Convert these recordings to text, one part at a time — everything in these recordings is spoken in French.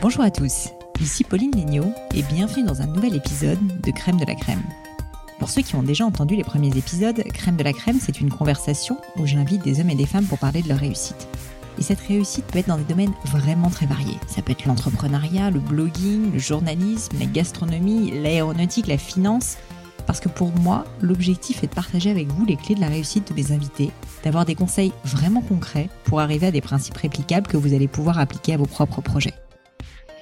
Bonjour à tous, ici Pauline Lignot et bienvenue dans un nouvel épisode de Crème de la Crème. Pour ceux qui ont déjà entendu les premiers épisodes, Crème de la Crème, c'est une conversation où j'invite des hommes et des femmes pour parler de leur réussite. Et cette réussite peut être dans des domaines vraiment très variés. Ça peut être l'entrepreneuriat, le blogging, le journalisme, la gastronomie, l'aéronautique, la finance. Parce que pour moi, l'objectif est de partager avec vous les clés de la réussite de mes invités, d'avoir des conseils vraiment concrets pour arriver à des principes réplicables que vous allez pouvoir appliquer à vos propres projets.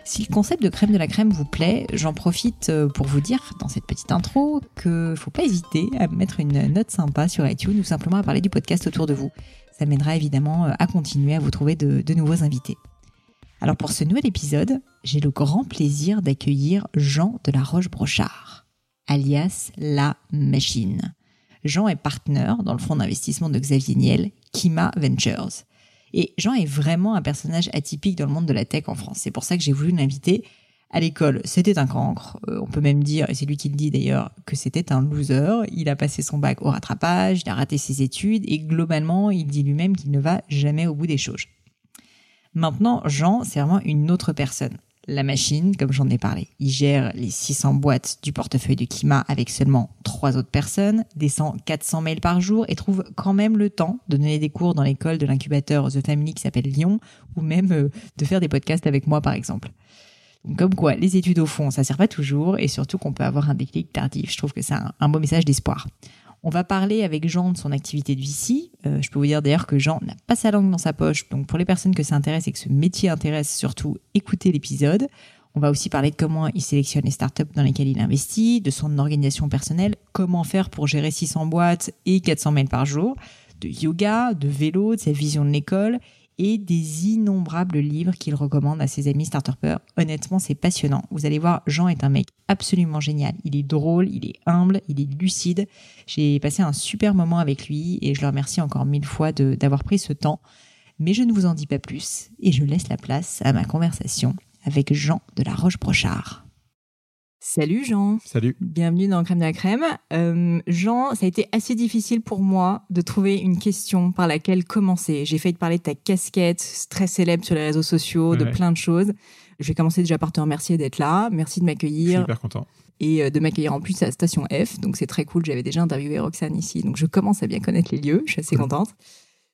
Si le concept de crème de la crème vous plaît, j'en profite euh, pour vous dire dans cette petite intro que faut pas hésiter à mettre une note sympa sur iTunes ou simplement à parler du podcast autour de vous. Ça m'aidera évidemment euh, à continuer à vous trouver de, nouveaux invités. Alors pour ce nouvel épisode, j'ai le grand plaisir d'accueillir Jean de la Roche-Brochard, alias La Machine. Jean est partenaire dans le fonds d'investissement de Xavier Niel, Kima Ventures. Et Jean est vraiment un personnage atypique dans le monde de la tech en France. C'est pour ça que j'ai voulu l'inviter. À l'école, c'était un cancre. Euh, on peut même dire, et c'est lui qui le dit d'ailleurs, que c'était un loser. Il a passé son bac au rattrapage, il a raté ses études, et globalement, il dit lui-même qu'il ne va jamais au bout des choses. Maintenant, Jean, c'est vraiment une autre personne la machine, comme j'en ai parlé. Il gère les 600 boîtes du portefeuille de Kima avec seulement trois autres personnes, descend 400 mails par jour et trouve quand même le temps de donner des cours dans l'école de l'incubateur The Family qui s'appelle Lyon ou même euh, de faire des podcasts avec moi par exemple. comme quoi, les études au fond, ça sert pas toujours et surtout qu'on peut avoir un déclic tardif. Je trouve que c'est un beau message d'espoir. On va parler avec Jean de son activité de VC. Euh, je peux vous dire d'ailleurs que Jean n'a pas sa langue dans sa poche. Donc pour les personnes que ça intéresse et que ce métier intéresse, surtout écoutez l'épisode. On va aussi parler de comment il sélectionne les startups dans lesquelles il investit, de son organisation personnelle, comment faire pour gérer 600 boîtes et 400 mails par jour, de yoga, de vélo, de sa vision de l'école et des innombrables livres qu'il recommande à ses amis start Honnêtement, c'est passionnant. Vous allez voir, Jean est un mec absolument génial. Il est drôle, il est humble, il est lucide. J'ai passé un super moment avec lui et je le remercie encore mille fois d'avoir pris ce temps. Mais je ne vous en dis pas plus et je laisse la place à ma conversation avec Jean de la Roche-Brochard. Salut Jean. Salut. Bienvenue dans Crème de la Crème. Euh, Jean, ça a été assez difficile pour moi de trouver une question par laquelle commencer. J'ai failli te parler de ta casquette, très célèbre sur les réseaux sociaux, de plein de choses. Je vais commencer déjà par te remercier d'être là. Merci de m'accueillir. Je suis hyper content. Et euh, de m'accueillir en plus à la station F. Donc c'est très cool. J'avais déjà interviewé Roxane ici. Donc je commence à bien connaître les lieux. Je suis assez contente.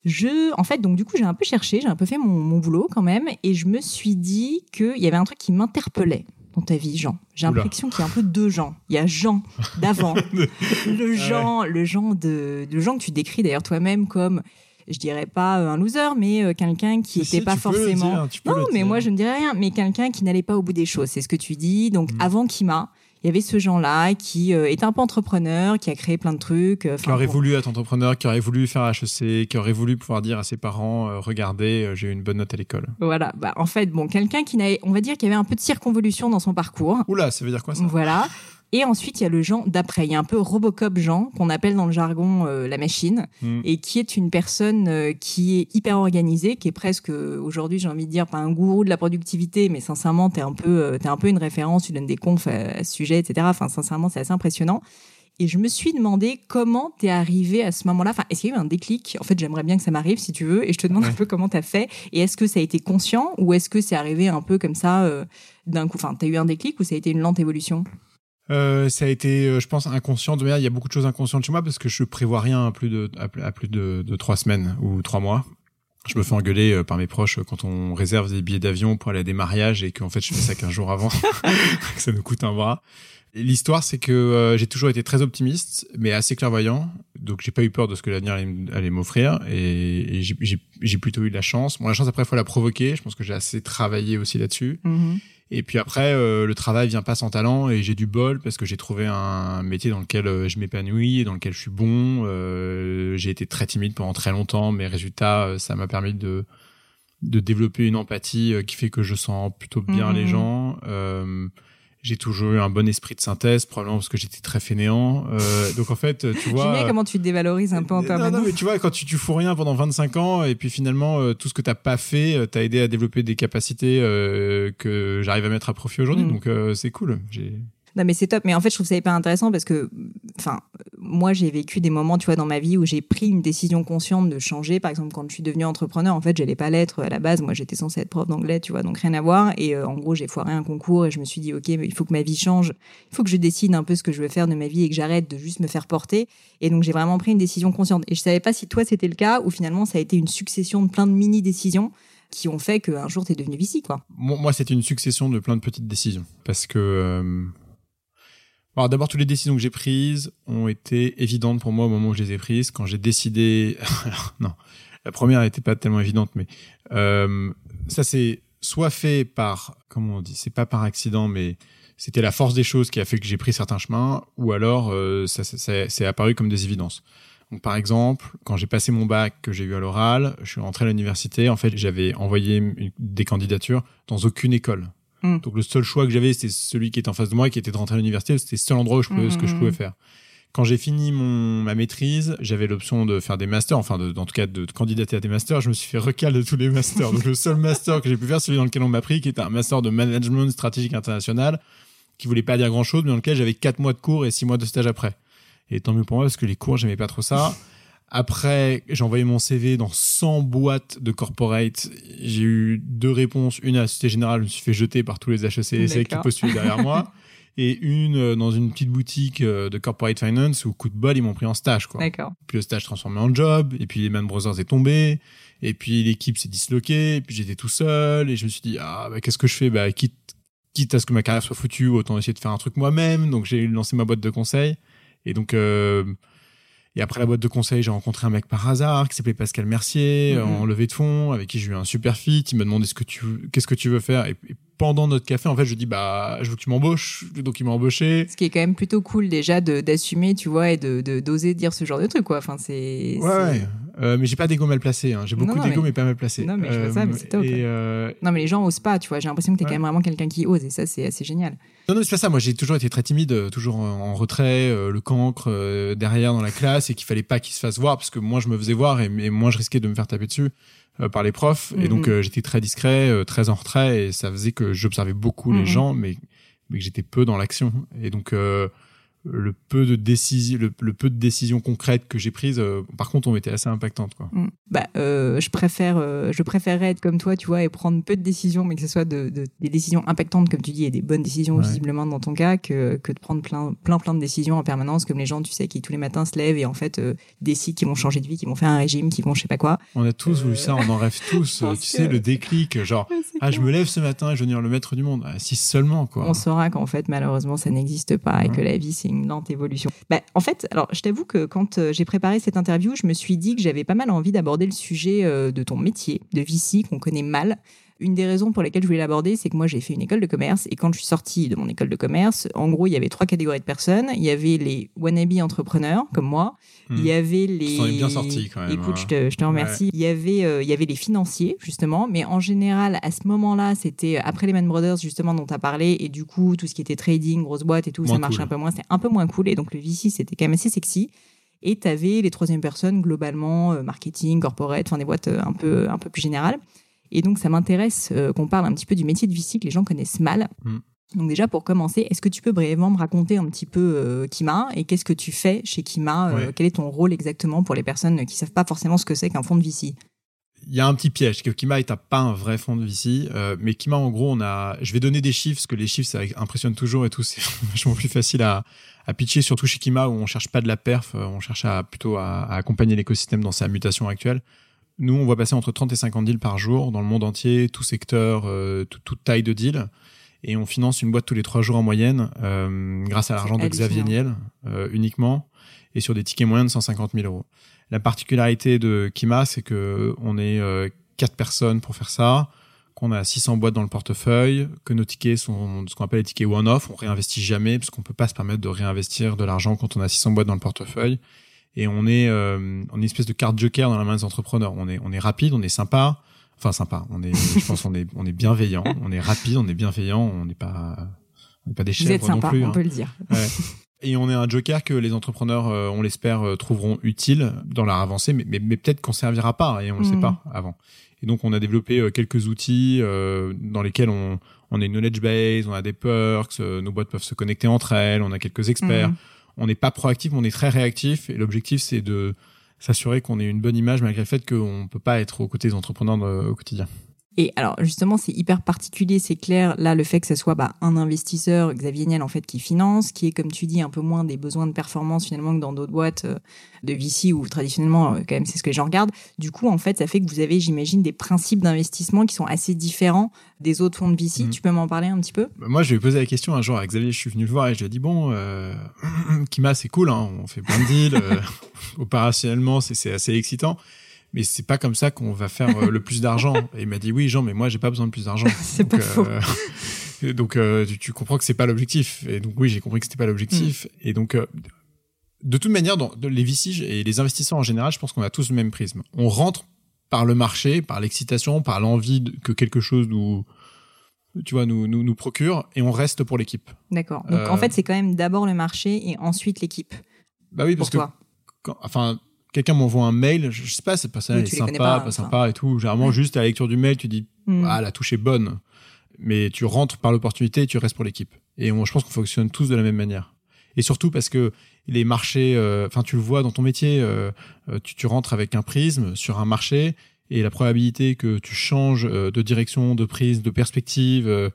Je, en fait, donc du coup, j'ai un peu cherché, j'ai un peu fait mon, mon boulot quand même, et je me suis dit qu'il y avait un truc qui m'interpellait dans ta vie, Jean J'ai l'impression qu'il y a un peu deux Jean. Il y a Jean d'avant, le Jean, le Jean de, le Jean que tu décris d'ailleurs toi-même comme je dirais pas euh, un loser, mais euh, quelqu'un qui n'était pas forcément. non, mais moi je ne dirais rien, mais quelqu'un qui n'allait pas au bout des choses. C'est ce que tu dis. Donc mm. avant Kima, il y avait ce genre-là qui euh, est un peu entrepreneur, qui a créé plein de trucs. qui aurait voulu être entrepreneur, qui aurait voulu faire HEC, qui aurait voulu pouvoir dire à ses parents euh, regardez, euh, j'ai eu une bonne note à l'école. Voilà. Bah, en fait, bon, quelqu'un qui n'avait, on va dire, qu'il y avait un peu de circonvolution dans son parcours. Oula, ça veut dire quoi ça? Voilà. Et ensuite, il y a le Jean d'après. Il y a un peu Robocop Jean, qu'on appelle dans le jargon euh, la machine, hmm. et qui est une personne euh, qui est hyper organisée, qui est presque, euh, aujourd'hui, j'ai envie de dire, pas un gourou de la productivité, mais sincèrement, t'es un peu, t'es un peu une référence, tu donnes des confs à, ce sujet, etc. Enfin, sincèrement, c'est assez impressionnant. Et je me suis demandé comment t'es arrivé à ce moment-là. Enfin, est-ce qu'il y a eu un déclic? En fait, j'aimerais bien que ça m'arrive, si tu veux. Et je te demande un peu comment t'as fait. Et est-ce que ça a été conscient ou est-ce que c'est arrivé un peu comme ça d'un coup? Enfin, t'as eu un déclic ou ça a été une lente évolution? Euh, ça a été, euh, je pense, inconscient. De manière, il y a beaucoup de choses inconscientes chez moi parce que je prévois rien à plus de à, plus de, trois semaines ou trois mois. Je me fais engueuler euh, par mes proches quand on réserve des billets d'avion pour aller à des mariages et qu'en fait je fais ça qu'un jour avant, que ça nous coûte un bras. L'histoire, c'est que j'ai toujours été très optimiste, mais assez clairvoyant. Donc, j'ai pas eu peur de ce que l'avenir allait, m'offrir, et, j'ai plutôt eu de la chance. Bon, la chance après, faut la provoquer. Je pense que j'ai assez travaillé aussi là-dessus. Mm-hmm. Et puis après, euh, le travail vient pas sans talent et j'ai du bol parce que j'ai trouvé un métier dans lequel euh, je m'épanouis et dans lequel je suis bon. Euh, j'ai été très timide pendant très longtemps, mais résultat, ça m'a permis de de développer une empathie qui fait que je sens plutôt bien les mmh. gens j'ai toujours eu un bon esprit de synthèse, probablement parce que j'étais très fainéant. Euh, donc en fait, tu vois. J'aime bien comment tu te dévalorises un peu en permanence. Non, non, mais tu vois, quand tu, tu fous rien pendant 25 ans et puis finalement euh, tout ce que t'as pas fait euh, t'a aidé à développer des capacités euh, que j'arrive à mettre à profit aujourd'hui. Mm. Donc euh, c'est cool. J'ai non, mais c'est top. Mais en fait, je trouve ça hyper intéressant parce que, enfin, moi, j'ai vécu des moments, tu vois, dans ma vie où j'ai pris une décision consciente de changer. Par exemple, quand je suis devenue entrepreneur, en fait, j'allais pas l'être à la base. Moi, j'étais censée être prof d'anglais, tu vois, donc rien à voir. Et euh, en gros, j'ai foiré un concours et je me suis dit, OK, mais il faut que ma vie change. Il faut que je décide un peu ce que je veux faire de ma vie et que j'arrête de juste me faire porter. Et donc, j'ai vraiment pris une décision consciente. Et je savais pas si toi, c'était le cas ou finalement, ça a été une succession de plein de mini-décisions qui ont fait qu'un jour, tu es devenu vici, quoi. Moi, c'était une succession de plein de petites décisions. Parce que, euh, alors d'abord, toutes les décisions que j'ai prises ont été évidentes pour moi au moment où je les ai prises. Quand j'ai décidé, non, la première n'était pas tellement évidente, mais euh, ça c'est soit fait par, comment on dit, c'est pas par accident, mais c'était la force des choses qui a fait que j'ai pris certains chemins, ou alors euh, ça, c'est apparu comme des évidences. Donc par exemple, quand j'ai passé mon bac que j'ai eu à l'oral, je suis rentré à l'université. En fait, j'avais envoyé des candidatures dans aucune école. Mm. Donc le seul choix que j'avais, c'était celui qui était en face de moi, qui était de rentrer à l'université. C'était le seul endroit où je pouvais, ce que je pouvais mm. faire. Quand j'ai fini mon, ma maîtrise, j'avais l'option de faire des masters, enfin, de, en tout cas, de, candidater à des masters. Je me suis fait recal de tous les masters. Donc, le seul master que j'ai pu faire, celui dans lequel on m'a pris, qui était un master de management stratégique international, qui voulait pas dire grand chose, mais dans lequel j'avais quatre mois de cours et six mois de stage après. Et tant mieux pour moi, parce que les cours, j'aimais pas trop ça. Après, j'ai envoyé mon CV dans 100 boîtes de corporate. J'ai eu deux réponses. Une à la Société Générale, je me suis fait jeter par tous les HEC qui postulaient derrière moi. Et une euh, dans une petite boutique euh, de corporate finance où coup de bol, ils m'ont pris en stage. Quoi. Puis le stage transformé en job. Et puis les Man Brothers est tombé. Et puis l'équipe s'est disloquée. Et puis j'étais tout seul. Et je me suis dit, ah, bah, qu'est-ce que je fais? Bah, quitte, quitte à ce que ma carrière soit foutue, autant essayer de faire un truc moi-même. Donc j'ai lancé ma boîte de conseil. Et donc... Euh, et après la boîte de conseil, j'ai rencontré un mec par hasard qui s'appelait Pascal Mercier, mhm. en levée de fonds, avec qui j'ai eu un super fit. Il m'a demandé ce que tu, qu'est-ce que tu veux faire. Et, pendant notre café, en fait, je dis bah, je veux que tu m'embauches. Donc il m'a embauché. Ce qui est quand même plutôt cool déjà d'assumer, tu vois, et de, d'oser dire ce genre de truc, quoi. Enfin, c'est. Ouais. Euh, mais j'ai pas d'ego mal placé. Hein. J'ai beaucoup d'ego, mais... pas mal placé. Non, mais je vois ça, mais c'est top. Euh, non, mais les gens osent pas, tu vois. J'ai l'impression que t'es es quand même vraiment quelqu'un qui ose, et ça, c'est assez génial. Non, non, c'est pas ça. Moi, j'ai toujours été très timide, euh, toujours en retrait, le cancre derrière dans la classe, et qu'il fallait pas qu'il se fasse voir, parce que moi, je me faisais voir, et, moi, je risquais de me faire taper dessus par les profs. Et donc, mm-hmm. j'étais très discret, très en retrait, et ça faisait que j'observais beaucoup les mm-hmm. gens, mais, mais que j'étais peu dans l'action. Et donc, le peu de décisions le, peu de décisions concrètes que j'ai prises euh, par contre ont été assez impactantes quoi. Mm. bah euh, je préfère euh, je préférerais être comme toi tu vois et prendre peu de décisions mais que ce soit de, des décisions impactantes comme tu dis et des bonnes décisions visiblement dans ton cas que, que de prendre plein plein plein de décisions en permanence comme les gens tu sais qui tous les matins se lèvent et en fait décident qu'ils vont changer de vie qu'ils vont faire un régime qu'ils vont je sais pas quoi. On a tous voulu ça on en rêve tous tu sais le déclic genre ah je me lève ce matin et je veux devenir le maître du monde. Ah, si seulement quoi. On saura qu'en fait malheureusement ça n'existe pas et que la vie c'est une lente évolution. Bah, en fait, alors je t'avoue que quand euh, j'ai préparé cette interview, je me suis dit que j'avais pas mal envie d'aborder le sujet euh, de ton métier, de VC, qu'on connaît mal. Une des raisons pour lesquelles je voulais l'aborder, c'est que moi j'ai fait une école de commerce et quand je suis sortie de mon école de commerce, en gros il y avait trois catégories de personnes. Il y avait les wannabe entrepreneurs comme moi, il y avait les. bien sorti quand même. Écoute, hein. je te, remercie. Il y avait, euh, il y avait les financiers justement, mais en général à ce moment-là, c'était après les Man Brothers justement dont tu as parlé et du coup tout ce qui était trading, grosse boîte et tout, ça marchait un peu moins, c'était un peu moins cool et donc le VC c'était quand même assez sexy. Et tu avais les troisième personnes globalement euh, marketing, corporate, enfin des boîtes euh, un peu un peu plus générales. Et donc, ça m'intéresse euh, qu'on parle un petit peu du métier de VC que les gens connaissent mal. Mm. Donc déjà pour commencer, est-ce que tu peux brièvement me raconter un petit peu euh, Kima et qu'est-ce que tu fais chez Kima euh, Quel est ton rôle exactement pour les personnes qui savent pas forcément ce que c'est qu'un fonds de VC il y a un petit piège, que Kima est pas un vrai fonds de VC, euh, mais Kima en gros on a, je vais donner des chiffres, parce que les chiffres ça impressionne toujours et tout, c'est vachement plus facile à, à pitcher, surtout chez Kima où on cherche pas de la perf, on cherche à plutôt à, accompagner l'écosystème dans sa mutation actuelle. Nous on voit passer entre 30 et 50 deals par jour dans le monde entier, tout secteur, euh, toute taille de deal, et on finance une boîte tous les trois jours en moyenne euh, grâce à l'argent de Xavier Niel uniquement et sur des tickets moyens de 150 000 euros. La particularité de Kima, c'est que on est euh, quatre personnes pour faire ça, qu'on a 600 boîtes dans le portefeuille, que nos tickets sont ce qu'on appelle les tickets one-off, on réinvestit jamais parce qu'on peut pas se permettre de réinvestir de l'argent quand on a 600 boîtes dans le portefeuille. Et on est, euh, on est une espèce de carte joker dans la main des entrepreneurs. On est, on est rapide, on est sympa. Enfin sympa. On est, je pense, on est, on est bienveillant. On est rapide, on est bienveillant. On n'est pas, on n'est pas des chèvres non plus. On hein. peut le dire. Ouais. Et on est un joker que les entrepreneurs, euh, on l'espère, euh, trouveront utile dans leur avancée, mais, mais, peut-être qu'on servira pas et on ne le sait mm. pas avant. Et donc on a développé euh, quelques outils dans lesquels on, on a une knowledge base, on a des perks, nos boîtes peuvent se connecter entre elles, on a quelques experts. Mm. On n'est pas proactif, on est très réactif et l'objectif c'est de s'assurer qu'on ait une bonne image malgré le fait qu'on peut pas être aux côtés des entrepreneurs au quotidien. Et alors justement, c'est hyper particulier, c'est clair. Là, le fait que ce soit bah, un investisseur, Xavier Niel, en fait, qui finance, qui est, comme tu dis, un peu moins des besoins de performance finalement que dans d'autres boîtes euh, de VC où traditionnellement, euh, quand même, c'est ce que les gens regardent. Du coup, en fait, ça fait que vous avez, j'imagine, des principes d'investissement qui sont assez différents des autres fonds de VC. Mmh. Tu peux m'en parler un petit peu? Bah, Moi, je lui ai posé la question un jour à Xavier. Je suis venu le voir et je lui ai dit bon, euh, Kima, c'est cool, hein, on fait plein de deals. euh, opérationnellement, c'est assez excitant mais c'est pas comme ça qu'on va faire euh, le plus d'argent. Et il m'a dit oui, Jean, mais moi j'ai pas besoin de plus d'argent. c'est pas faux. Euh, donc euh, tu, comprends que c'est pas l'objectif. Et donc oui, j'ai compris que c'était pas l'objectif. Mm. Et donc de toute manière, dans les VC et les investisseurs en général, je pense qu'on a tous le même prisme. On rentre par le marché, par l'excitation, par l'envie que quelque chose nous tu vois, nous, nous, nous procure et on reste pour l'équipe. D'accord. Donc en fait, c'est quand même d'abord le marché et ensuite l'équipe. Bah oui, parce que, enfin, quelqu'un m'envoie un mail, je, sais pas, c'est pas ça, c'est sympa, pas, sympa et tout. Généralement, juste à la lecture du mail, tu dis, mm. ah, la touche est bonne. Mais tu rentres par l'opportunité et tu restes pour l'équipe. Et je pense qu'on fonctionne tous de la même manière. Et surtout parce que les marchés, euh, enfin, tu le vois dans ton métier, euh, euh, tu, tu rentres avec un prisme sur un marché et la probabilité que tu changes de direction, de prise, de perspective,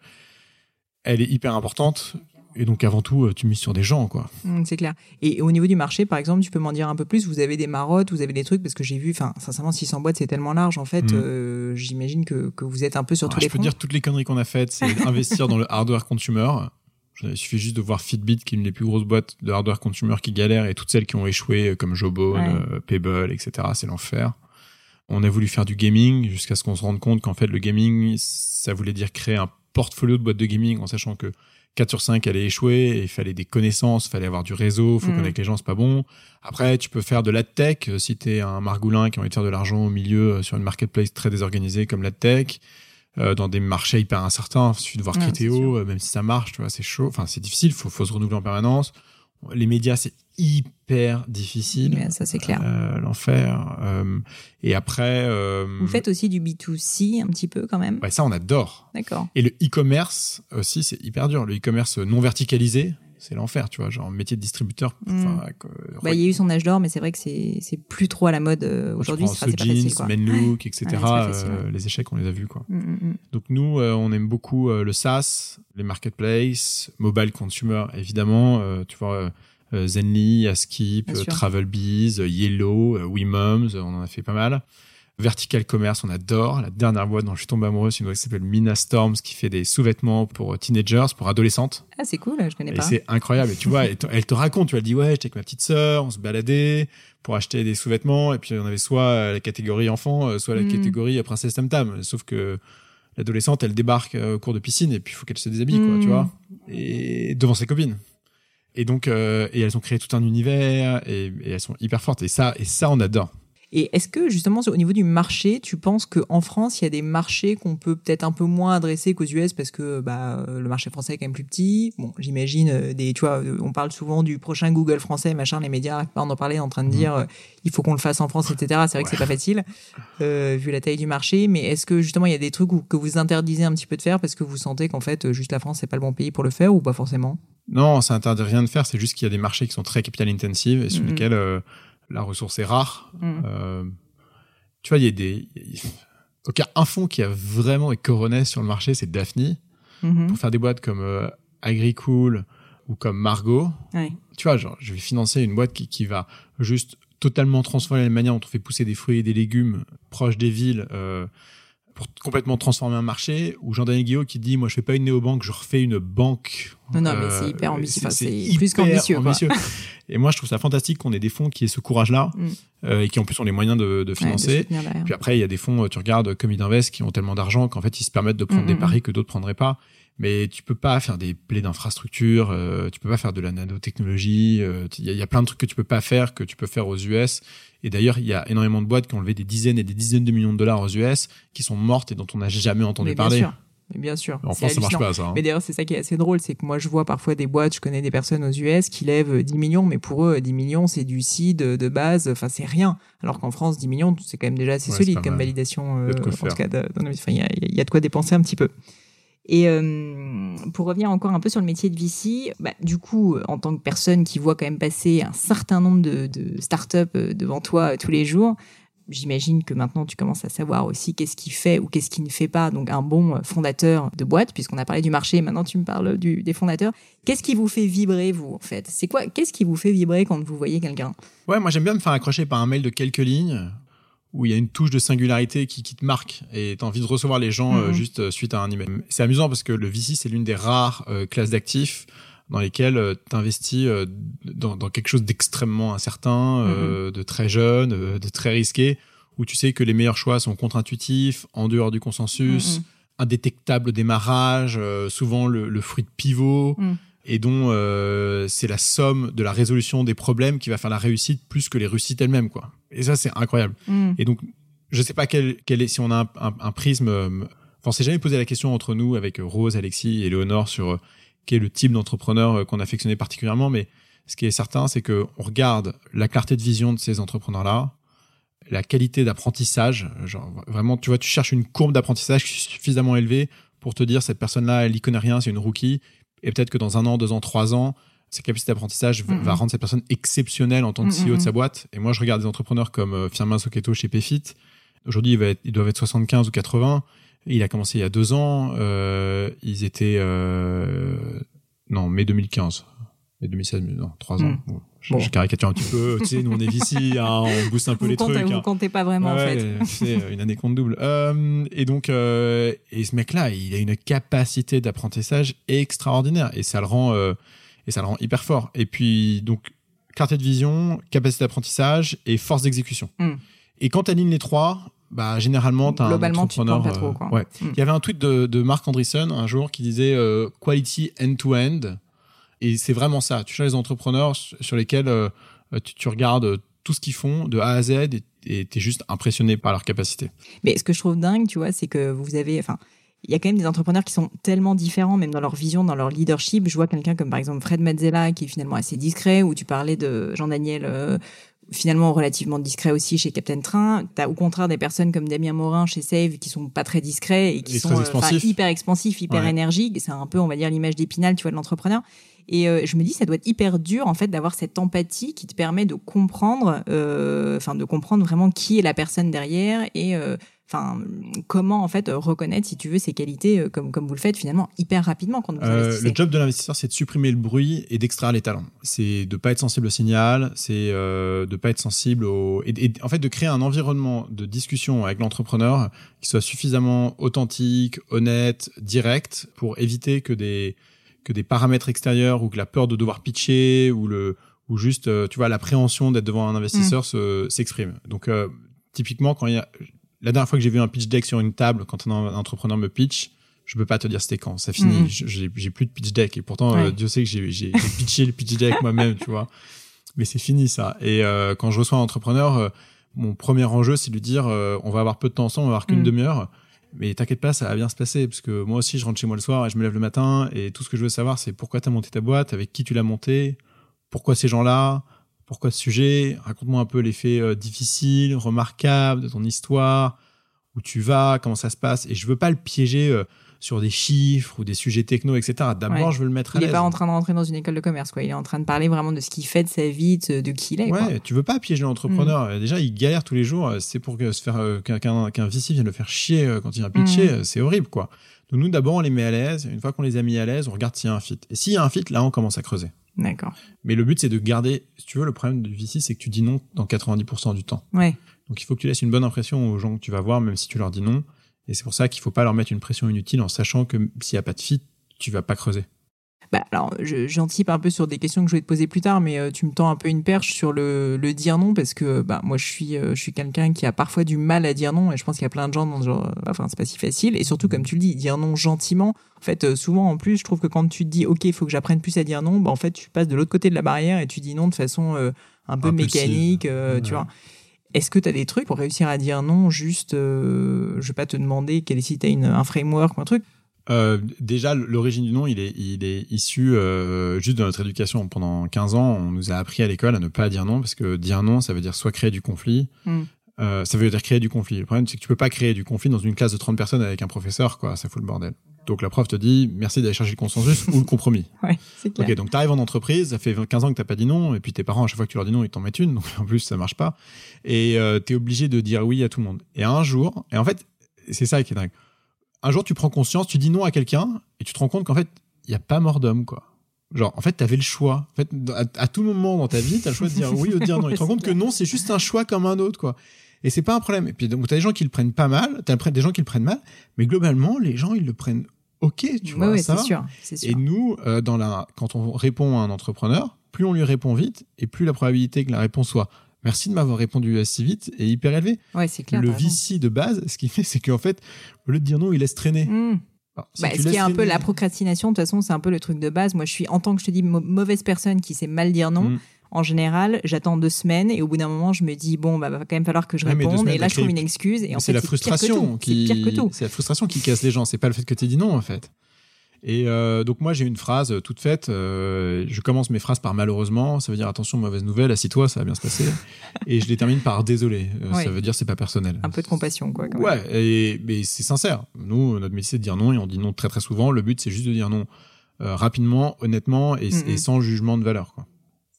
elle est hyper importante et donc avant tout, euh, tu mises sur des gens, quoi. Mmh, c'est clair. Et au niveau du marché, par exemple, tu peux m'en dire un peu plus. Vous avez des marottes, vous avez des trucs parce que j'ai vu, enfin, sincèrement, 600 boîtes, c'est tellement large. En fait, mmh. euh, j'imagine que, que, vous êtes un peu sur tous les. Je peux dire toutes les conneries qu'on a faites, c'est investir dans le hardware consumer. Il suffit juste de voir Fitbit, qui est une des plus grosses boîtes de hardware consumer qui galèrent, et toutes celles qui ont échoué, comme Jobone, euh, Pebble, etc. C'est l'enfer. On a voulu faire du gaming jusqu'à ce qu'on se rende compte qu'en fait, le gaming, ça voulait dire créer un portfolio de boîtes de gaming en sachant que 4 sur 5 allait échouer, il fallait des connaissances, il fallait avoir du réseau, faut mm. connaître les gens, c'est pas bon. Après, tu peux faire de l'adtech tech euh, si t'es un margoulin qui a envie de faire de l'argent au milieu euh, sur une marketplace très désorganisée comme l'adtech, euh, dans des marchés hyper incertains, il suffit de voir Criteo, même si ça marche, tu vois, c'est chaud, enfin c'est difficile, faut, faut se renouveler en permanence. Les médias, c'est hyper difficile. ça, c'est clair. Euh, L'enfer. Euh, et après. Euh, Vous faites aussi du B2C un petit peu quand même? Ouais, ça, on adore. D'accord. Et le e-commerce aussi, c'est hyper dur. Le e-commerce non verticalisé, c'est l'enfer, tu vois, genre métier de distributeur. Hmm. Bah, il y a eu son âge d'or, mais c'est vrai que c'est plus trop à la mode aujourd'hui. C'est pas facile, quoi. Menlook, etc. les échecs, on les a vus, quoi. Hmm, hmm, Donc nous, on aime beaucoup le SaaS, les marketplaces, mobile consumer, évidemment. tu vois, Zenly, Askip, Travelbees, Yellow, WeMoms, on en a fait pas mal. Vertical Commerce, on adore. La dernière boîte dont je suis tombé amoureux, c'est une boîte qui s'appelle Mina Storms, qui fait des sous-vêtements pour euh, teenagers, pour adolescentes. Ah, c'est cool, je connais et pas. C'est incroyable. Et tu vois, elle te, raconte, tu vois, elle dit, ouais, j'étais avec ma petite sœur, on se baladait pour acheter des sous-vêtements, et puis on avait soit la catégorie enfant, euh, soit la hmm. catégorie princesse tam tam. Sauf que l'adolescente, elle débarque euh, au cours de piscine, et puis il faut qu'elle se déshabille, quoi, tu hmm. vois. Et devant ses copines. Et donc, et elles ont créé tout un univers, et, et elles sont hyper fortes. Et ça, et ça, on adore. Et est-ce que justement au niveau du marché, tu penses qu'en France, il y a des marchés qu'on peut peut-être un peu moins adresser qu'aux US parce que bah, le marché français est quand même plus petit? Bon, j'imagine euh, des, tu vois, on parle souvent du prochain Google français, machin, les médias, on en parlait en train de dire, mmh. euh, il faut qu'on le fasse en France, etc. C'est vrai que c'est pas facile euh, vu la taille du marché. Mais est-ce que justement il y a des trucs que vous interdisez un petit peu de faire parce que vous sentez qu'en fait juste la France c'est pas le bon pays pour le faire ou pas forcément? Non, ça interdit rien de faire. C'est juste qu'il y a des marchés qui sont très capital intensive et sur mmh. lesquels la ressource est rare. Mm. Euh, tu vois, il y a des, donc il y a un fonds qui a vraiment coroné sur le marché, c'est Daphne, Mhm. pour faire des boîtes comme euh, Agricool ou comme Margot. Ouais. Tu vois, genre, je vais financer une boîte qui, qui va juste totalement transformer la manière dont on fait pousser des fruits et des légumes proches des villes euh, pour complètement transformer un marché. Ou Jean-Daniel Guillaume qui dit, moi, je fais pas une néobanque, je refais une banque. Non, non, mais Euh, c'est hyper ambitieux. Enfin, c'est plus qu'ambitieux, et moi, je trouve ça fantastique qu'on ait des fonds qui aient ce courage-là Mm. euh, et qui en plus ont les moyens de, de Ouais, de financer. Puis après, il y a des fonds, euh, tu regardes comme Idinvest, qui ont tellement d'argent qu'en fait, ils se permettent de prendre Mm, des mm, paris que d'autres prendraient pas. Mais tu peux pas faire des plaies d'infrastructure, euh, tu peux pas faire de la nanotechnologie. euh, Il y, a- il y a plein de trucs que tu peux pas faire que tu peux faire aux US. Et d'ailleurs, il y a énormément de boîtes qui ont levé des dizaines et des dizaines de millions de dollars aux US, qui sont mortes et dont on n'a jamais entendu Mais bien parler. sûr. Mais bien sûr. En France, ça marche pas, ça. hein. Mais d'ailleurs, c'est ça qui est assez drôle, c'est que moi, je vois parfois des boîtes, je connais des personnes aux US qui lèvent euh, 10 millions, mais pour eux, 10 millions, c'est du euh, de base, enfin, c'est rien. Alors qu'en France, 10 millions, c'est quand même déjà assez Ouais, solide comme validation, y euh, en tout cas, y il y a de quoi dépenser un petit peu. Et euh, pour revenir encore un peu sur le métier de VC, bah, du coup, euh, en tant que personne qui voit quand même passer un certain nombre de, startups euh, devant toi tous les jours, j'imagine que maintenant tu commences à savoir aussi qu'est-ce qui fait ou qu'est-ce qui ne fait pas. Donc un bon fondateur de boîte, puisqu'on a parlé du marché, maintenant tu me parles des fondateurs. Qu'est-ce qui vous fait vibrer vous en fait? C'est quoi Qu'est-ce qui vous fait vibrer quand vous voyez quelqu'un? Ouais, moi j'aime bien me faire accrocher par un mail de quelques lignes où il y a une touche de singularité qui, qui te marque et tu as envie de recevoir les gens euh, Mhm. juste euh, suite à un email. C'est amusant parce que le VC, c'est l'une des rares euh, classes d'actifs dans lesquelles tu investis dans, dans quelque chose d'extrêmement incertain, euh, de très jeune, de très risqué, où tu sais que les meilleurs choix sont contre-intuitifs, en dehors du consensus, Mhm. indétectables au démarrage, souvent le, le fruit de pivot, Mhm. et dont euh, c'est la somme de la résolution des problèmes qui va faire la réussite plus que les réussites elles-mêmes, quoi. Et ça, c'est incroyable. Mm. Et donc, je sais pas quel, quel est, si on a un, un- un prisme. euh, Enfin, on s'est jamais posé la question entre nous avec Rose, Alexis et Léonore sur euh, quel est le type d'entrepreneur euh, qu'on affectionnait particulièrement. Mais ce qui est certain, c'est que on regarde la clarté de vision de ces entrepreneurs-là, la qualité d'apprentissage. Genre, vraiment, tu vois, tu cherches une courbe d'apprentissage suffisamment élevée pour te dire cette personne-là, elle y connaît rien, c'est une rookie. Et peut-être que dans un an, deux ans, trois ans, sa capacité d'apprentissage va- va rendre cette personne exceptionnelle en tant que CEO de sa boîte. Et moi, je regarde des entrepreneurs comme euh, Firmin Soketo chez Payfit. Aujourd'hui, ils, ils doivent être 75 ou 80. Il a commencé il y a deux ans. Euh, ils étaient... Euh, non, mai 2015. Mai 2016, mais non, trois ans. Mhm. Bon, je, Bon. je caricature un petit peu. tu sais, nous, on est ici, hein, on booste un peu Vous, les comptez, trucs. vous hein. comptez pas vraiment en fait. c'est une année compte double. Euh, et donc, euh, et ce mec-là, il a une capacité d'apprentissage extraordinaire et ça le rend, euh, et ça le rend hyper fort. Et puis, donc, clarté de vision, capacité d'apprentissage et force d'exécution. Mm. Et quand tu alignes les trois, bah, généralement, tu as un Globalement, tu te entrepreneur. pas trop, quoi. ouais. Mm. Il y avait un tweet de, de Mark Andreessen un jour qui disait euh, quality end-to-end. Et c'est vraiment ça. Tu cherches les entrepreneurs sur lesquels euh, tu, tu regardes tout ce qu'ils font de A à Z et tu es juste impressionné par leur capacité. Mais ce que je trouve dingue, tu vois, c'est que vous avez, enfin, il y a quand même des entrepreneurs qui sont tellement différents, même dans leur vision, dans leur leadership. Je vois quelqu'un comme par exemple Fred Mazzella, qui est finalement assez discret, ou tu parlais de Jean-Daniel, euh, finalement relativement discret aussi chez Captain Train. T'as au contraire des personnes comme Damien Morin chez Save qui sont pas très discrets et qui sont euh, expansifs. hyper expansifs, hyper Ouais. énergiques. C'est un peu, on va dire, l'image d'épinal, tu vois, de l'entrepreneur. Et euh, je me dis, ça doit être hyper dur en fait d'avoir cette empathie qui te permet de comprendre, euh, enfin de comprendre vraiment qui est la personne derrière et euh, enfin comment en fait reconnaître si tu veux ses qualités euh, comme comme vous le faites finalement hyper rapidement quand vous Euh, investissez. le job de l'investisseur, c'est de supprimer le bruit et d'extraire les talents. C'est de pas être sensible au signal, c'est euh, de pas être sensible au et, et en fait de créer un environnement de discussion avec l'entrepreneur qui soit suffisamment authentique, honnête, direct pour éviter que des que des paramètres extérieurs ou que la peur de devoir pitcher ou le ou juste euh, tu vois l'appréhension d'être devant un investisseur se s'exprime. Donc euh, typiquement quand il y a la dernière fois que j'ai vu un pitch deck sur une table quand un, entrepreneur me pitch, je peux pas te dire c'était quand, ça finit. Je- J'ai plus de pitch deck et pourtant Ouais. euh, Dieu sait que j'ai pitché le pitch deck moi-même, tu vois. Mais c'est fini ça. Et euh, quand je reçois un entrepreneur, euh, mon premier enjeu c'est de lui dire on va avoir peu de temps ensemble, on va avoir qu'une Mhm. demi-heure. Mais t'inquiète pas, ça va bien se passer parce que moi aussi je rentre chez moi le soir et je me lève le matin et tout ce que je veux savoir c'est pourquoi t'as monté ta boîte, avec qui tu l'as montée, pourquoi ces gens-là, pourquoi ce sujet, raconte-moi un peu les faits euh, difficiles, remarquables de ton histoire, où tu vas, comment ça se passe. Et je veux pas le piéger euh, sur des chiffres ou des sujets techno, etc. D'abord, Ouais. je veux le mettre à Il est l'aise. pas en train de rentrer dans une école de commerce, quoi. Il est en train de parler vraiment de ce qu'il fait de sa vie, de, de qui il est. quoi. Ouais, tu veux pas piéger l'entrepreneur. Mm. Déjà, il galère tous les jours. euh, C'est pour que se faire euh, qu'un qu'un VC vienne le faire chier quand il vient pitcher. Mm. euh, C'est horrible, quoi. Donc nous, d'abord, on les met à l'aise. Une fois qu'on les a mis à l'aise, on regarde s'il y a un fit. Et s'il y a un fit, là, on commence à creuser. D'accord. Mais le but, c'est de garder. Si tu veux, le problème du VC, c'est que tu dis non dans 90% du temps. Ouais. Donc il faut que tu laisses une bonne impression aux gens que tu vas voir, même si tu leur dis non. Et c'est pour ça qu'il faut pas leur mettre une pression inutile en sachant que s'il y a pas de fit, tu vas pas creuser. Bah, alors, je- j'anticipe un peu sur des questions que je vais te poser plus tard, mais euh, tu me tends un peu une perche sur le, le dire non, parce que bah, moi, je suis, euh, je suis quelqu'un qui a parfois du mal à dire non, et je pense qu'il y a plein de gens dans ce genre. euh, Enfin, c'est pas si facile. Et surtout, comme tu le dis, dire non gentiment. En fait, euh, souvent, en plus, je trouve que quand tu te dis, OK, il faut que j'apprenne plus à dire non, bah, en fait, tu passes de l'autre côté de la barrière et tu dis non de façon euh, un peu Impulsive. mécanique, euh, tu vois. Est-ce que tu as des trucs pour réussir à dire non juste, euh, je vais pas te demander quel, si tu as une, un framework ou un truc Euh, déjà, l'origine du nom, il est, il est issu euh, juste de notre éducation. Pendant 15 ans, on nous a appris à l'école à ne pas dire non, parce que dire non, ça veut dire soit créer du conflit, Mm. euh, ça veut dire créer du conflit. Le problème, c'est que tu peux pas créer du conflit dans une classe de 30 personnes avec un professeur, quoi. Ça fout le bordel. Donc la prof te dit, merci d'aller chercher le consensus ou le compromis. Ouais, c'est clair. Ok, donc t'arrives en entreprise, ça fait 15 ans que t'as pas dit non, et puis tes parents, à chaque fois que tu leur dis non, ils t'en mettent une, donc en plus, ça marche pas. Et euh, t'es obligé de dire oui à tout le monde. Et un jour, et en fait, c'est ça qui est dingue. Un jour, tu prends conscience, tu dis non à quelqu'un, et tu te rends compte qu'en fait, il y a pas mort d'homme, quoi. Genre, en fait, t'avais le choix. En fait, à, à tout moment dans ta vie, t'as le choix de dire oui ou de dire non. Tu te rends compte que non, c'est juste un choix comme un autre, quoi. Et c'est pas un problème. Et puis, donc, t'as des gens qui le prennent pas mal, t'as des gens qui le prennent mal, mais globalement, les gens, ils le prennent ok, tu vois. ouais, ça sûr. Et nous, euh, dans la, quand on répond à un entrepreneur, plus on lui répond vite, et plus la probabilité que la réponse soit merci de m'avoir répondu si vite est hyper élevée. Ouais, c'est clair. le. VC de base, ce qu'il fait, c'est qu'en fait, au lieu de dire non, il laisse traîner. Mmh. Alors, si Bah, tu ce qui est un peu la procrastination, de toute façon, c'est un peu le truc de base. Moi, je suis, en tant que je te dis, mau- mauvaise personne qui sait mal dire non. Mm. En général, j'attends deux semaines et au bout d'un moment, je me dis bon, bah, va quand même falloir que je Ouais, réponde. Et là, je trouve une excuse. Et Mais en c'est la c'est pire que frustration tout. qui, C'est la frustration casse les gens. C'est pas le fait que tu dit non, en fait. Et euh, donc moi j'ai une phrase euh, toute faite. euh, je commence mes phrases par malheureusement. Ça veut dire attention mauvaise nouvelle. Assis-toi, ça va bien se passer. et je les termine par désolé. Euh. Ça veut dire c'est pas personnel. Un peu de compassion, quoi. quand même. Ouais, et, mais c'est sincère. Nous, notre métier, c'est de dire non, et on dit non très très souvent. Le but, c'est juste de dire non euh, rapidement, honnêtement, et, et sans jugement de valeur. Quoi.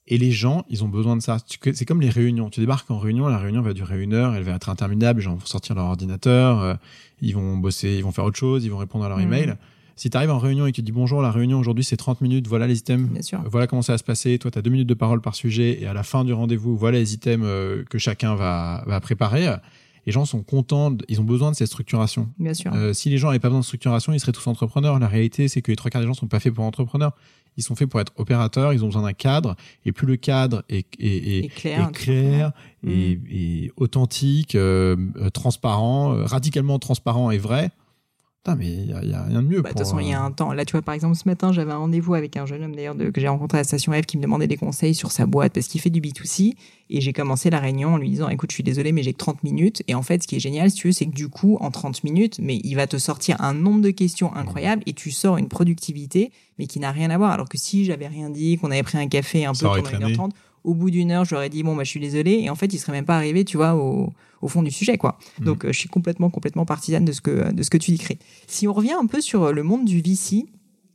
Et les gens, ils ont besoin de ça. C'est comme les réunions. Tu débarques en réunion, la réunion va durer une heure, elle va être interminable. Les gens vont sortir leur ordinateur, euh, ils vont bosser, ils vont faire autre chose, ils vont répondre à leur email. Si tu arrives en réunion et que tu dis bonjour, la réunion aujourd'hui c'est 30 minutes, voilà les items, Bien sûr. voilà comment ça va se passer. Toi, tu as deux minutes de parole par sujet et à la fin du rendez-vous, voilà les items euh, que chacun va, va préparer. Les gens sont contents, ils ont besoin de cette structuration. Bien sûr. Euh, si les gens n'avaient pas besoin de structuration, ils seraient tous entrepreneurs. La réalité, c'est que les trois quarts des gens sont pas faits pour entrepreneurs. Ils sont faits pour être opérateurs. Ils ont besoin d'un cadre. Et plus le cadre est, est, est, clair. est clair, et, authentique, euh, transparent, radicalement transparent et vrai. Putain, mais il y, a- rien de mieux. Bah, De toute façon, il y a euh, un temps. Là, tu vois, par exemple, ce matin, j'avais un rendez-vous avec un jeune homme, d'ailleurs, que j'ai rencontré à la station F, qui me demandait des conseils sur sa boîte parce qu'il fait du B2C. Et j'ai commencé la réunion en lui disant, écoute, je suis désolé, mais j'ai que 30 minutes. Et en fait, ce qui est génial, si tu veux, c'est que du coup, en 30 minutes, mais il va te sortir un nombre de questions incroyable et tu sors une productivité, mais qui n'a rien à voir. Alors que si j'avais rien dit, qu'on avait pris un café un Ça peu pendant traîné. 1h30, au bout d'une heure, ai dit, bon, bah, je suis désolé. Et en fait, il serait même pas arrivé, tu vois, au, au fond du sujet, quoi. Mhm. Donc, euh, je suis complètement, complètement partisane de ce que, de ce que tu décris. Si on revient un peu sur euh, le monde du VC,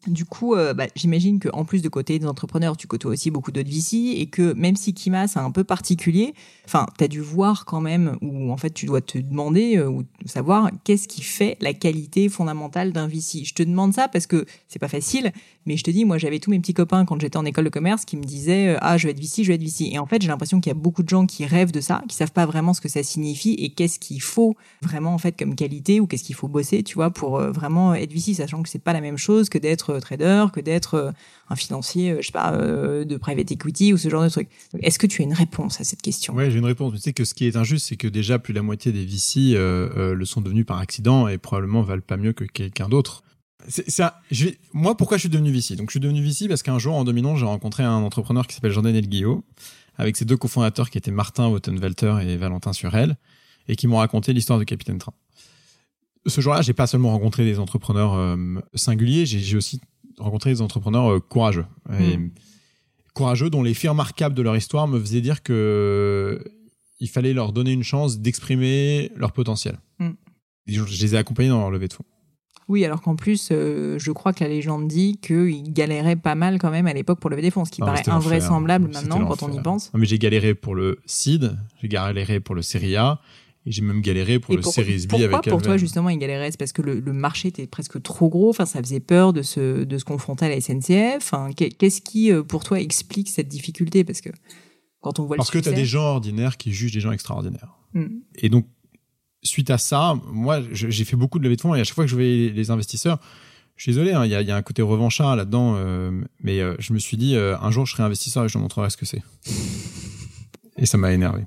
du coup, euh, bah, j'imagine qu'en plus de côté des entrepreneurs, tu côtoies aussi beaucoup d'autres VC et que même si Kima, c'est un peu particulier, enfin, tu as dû voir quand même, ou en fait, tu dois te demander euh, ou savoir qu'est-ce qui fait la qualité fondamentale d'un VC. Je te demande ça parce que c'est pas facile, mais je te dis, moi, j'avais tous mes petits copains quand j'étais en école de commerce qui me disaient, euh, ah, je vais être VC, je vais être VC. Et en fait, j'ai l'impression qu'il y a beaucoup de gens qui rêvent de ça, qui savent pas vraiment ce que ça signifie et qu'est-ce qu'il faut vraiment, en fait, comme qualité ou qu'est-ce qu'il faut bosser, tu vois, pour euh, vraiment être VC, sachant que c'est pas la même chose que d'être trader, que d'être euh, un financier, euh, je sais pas, euh, de private equity ou ce genre de truc. Est-ce que tu as une réponse à cette question? Ouais, j'ai une réponse. Tu sais que ce qui est injuste, c'est que déjà plus la moitié des VC le sont devenus par accident et probablement valent pas mieux que quelqu'un d'autre. Moi, pourquoi je suis devenu VC Donc, je suis devenu VC parce qu'un jour, en 2011, j'ai rencontré un entrepreneur qui s'appelle Jean-Daniel Guillot, avec ses deux cofondateurs qui étaient Martin Wottenwalter et Valentin Surel, et qui m'ont raconté l'histoire de Capitaine Train. Ce jour-là, j'ai pas seulement rencontré des entrepreneurs euh, singuliers, j'ai aussi rencontré des entrepreneurs euh, courageux. Et Mm. courageux dont les faits remarquables de leur histoire me faisaient dire que il fallait leur donner une chance d'exprimer leur potentiel. Mm. Et Je, je les ai accompagnés dans leur levée de fonds. Oui, alors qu'en plus, euh, je crois que la légende dit qu'il galérait pas mal quand même à l'époque pour lever des fonds, ce qui paraît l'enfer. invraisemblable maintenant quand on y pense. Non, mais j'ai galéré pour le seed, j'ai galéré pour le Serie A, et j'ai même galéré pour Et le pour- Series B pourquoi avec pour toi justement il galérait? C'est parce que le, le marché était presque trop gros, enfin ça faisait peur de se, de se confronter à la SNCF. Enfin, qu'est- Qu'est-ce qui euh, pour toi explique cette difficulté? Parce que quand on voit Parce que tu as des gens ordinaires qui jugent des gens extraordinaires. Hmm. Et donc, suite à ça, moi, j'ai fait beaucoup de levées de fonds et à chaque fois que je voyais les investisseurs, je suis désolé, hein, il y, a, il y a un côté revanchard là-dedans, euh, mais euh, je me suis dit, euh, un jour, je serai investisseur et je te montrerai ce que c'est. et ça m'a énervé.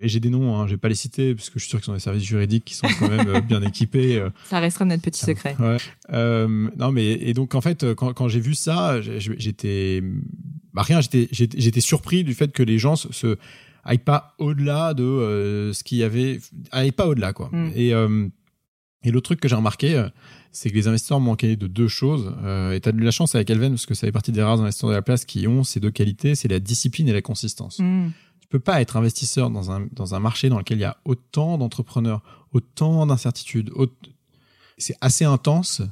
Et j'ai des noms, hein, je vais pas les citer, parce que je suis sûr qu'ils sont des services juridiques qui sont quand même euh, bien équipés. euh, ça restera notre petit secret. Ouais. Euh, non, mais et donc en fait, quand, quand j'ai vu ça, j'étais bah, rien, j'étais surpris du fait que les gens se, se aillent pas au-delà de euh, ce qu'il y avait, aillent pas au-delà quoi. Mm. Et euh, et l'autre truc que j'ai remarqué, c'est que les investisseurs manquaient de deux choses. Euh, et t'as de la chance avec Alven parce que ça fait partie des rares investisseurs de la place qui ont ces deux qualités, c'est la discipline et la consistance. Hmm. Tu peux pas être investisseur dans un, dans un marché dans lequel il y a autant d'entrepreneurs, autant d'incertitudes. aut- C'est assez intense.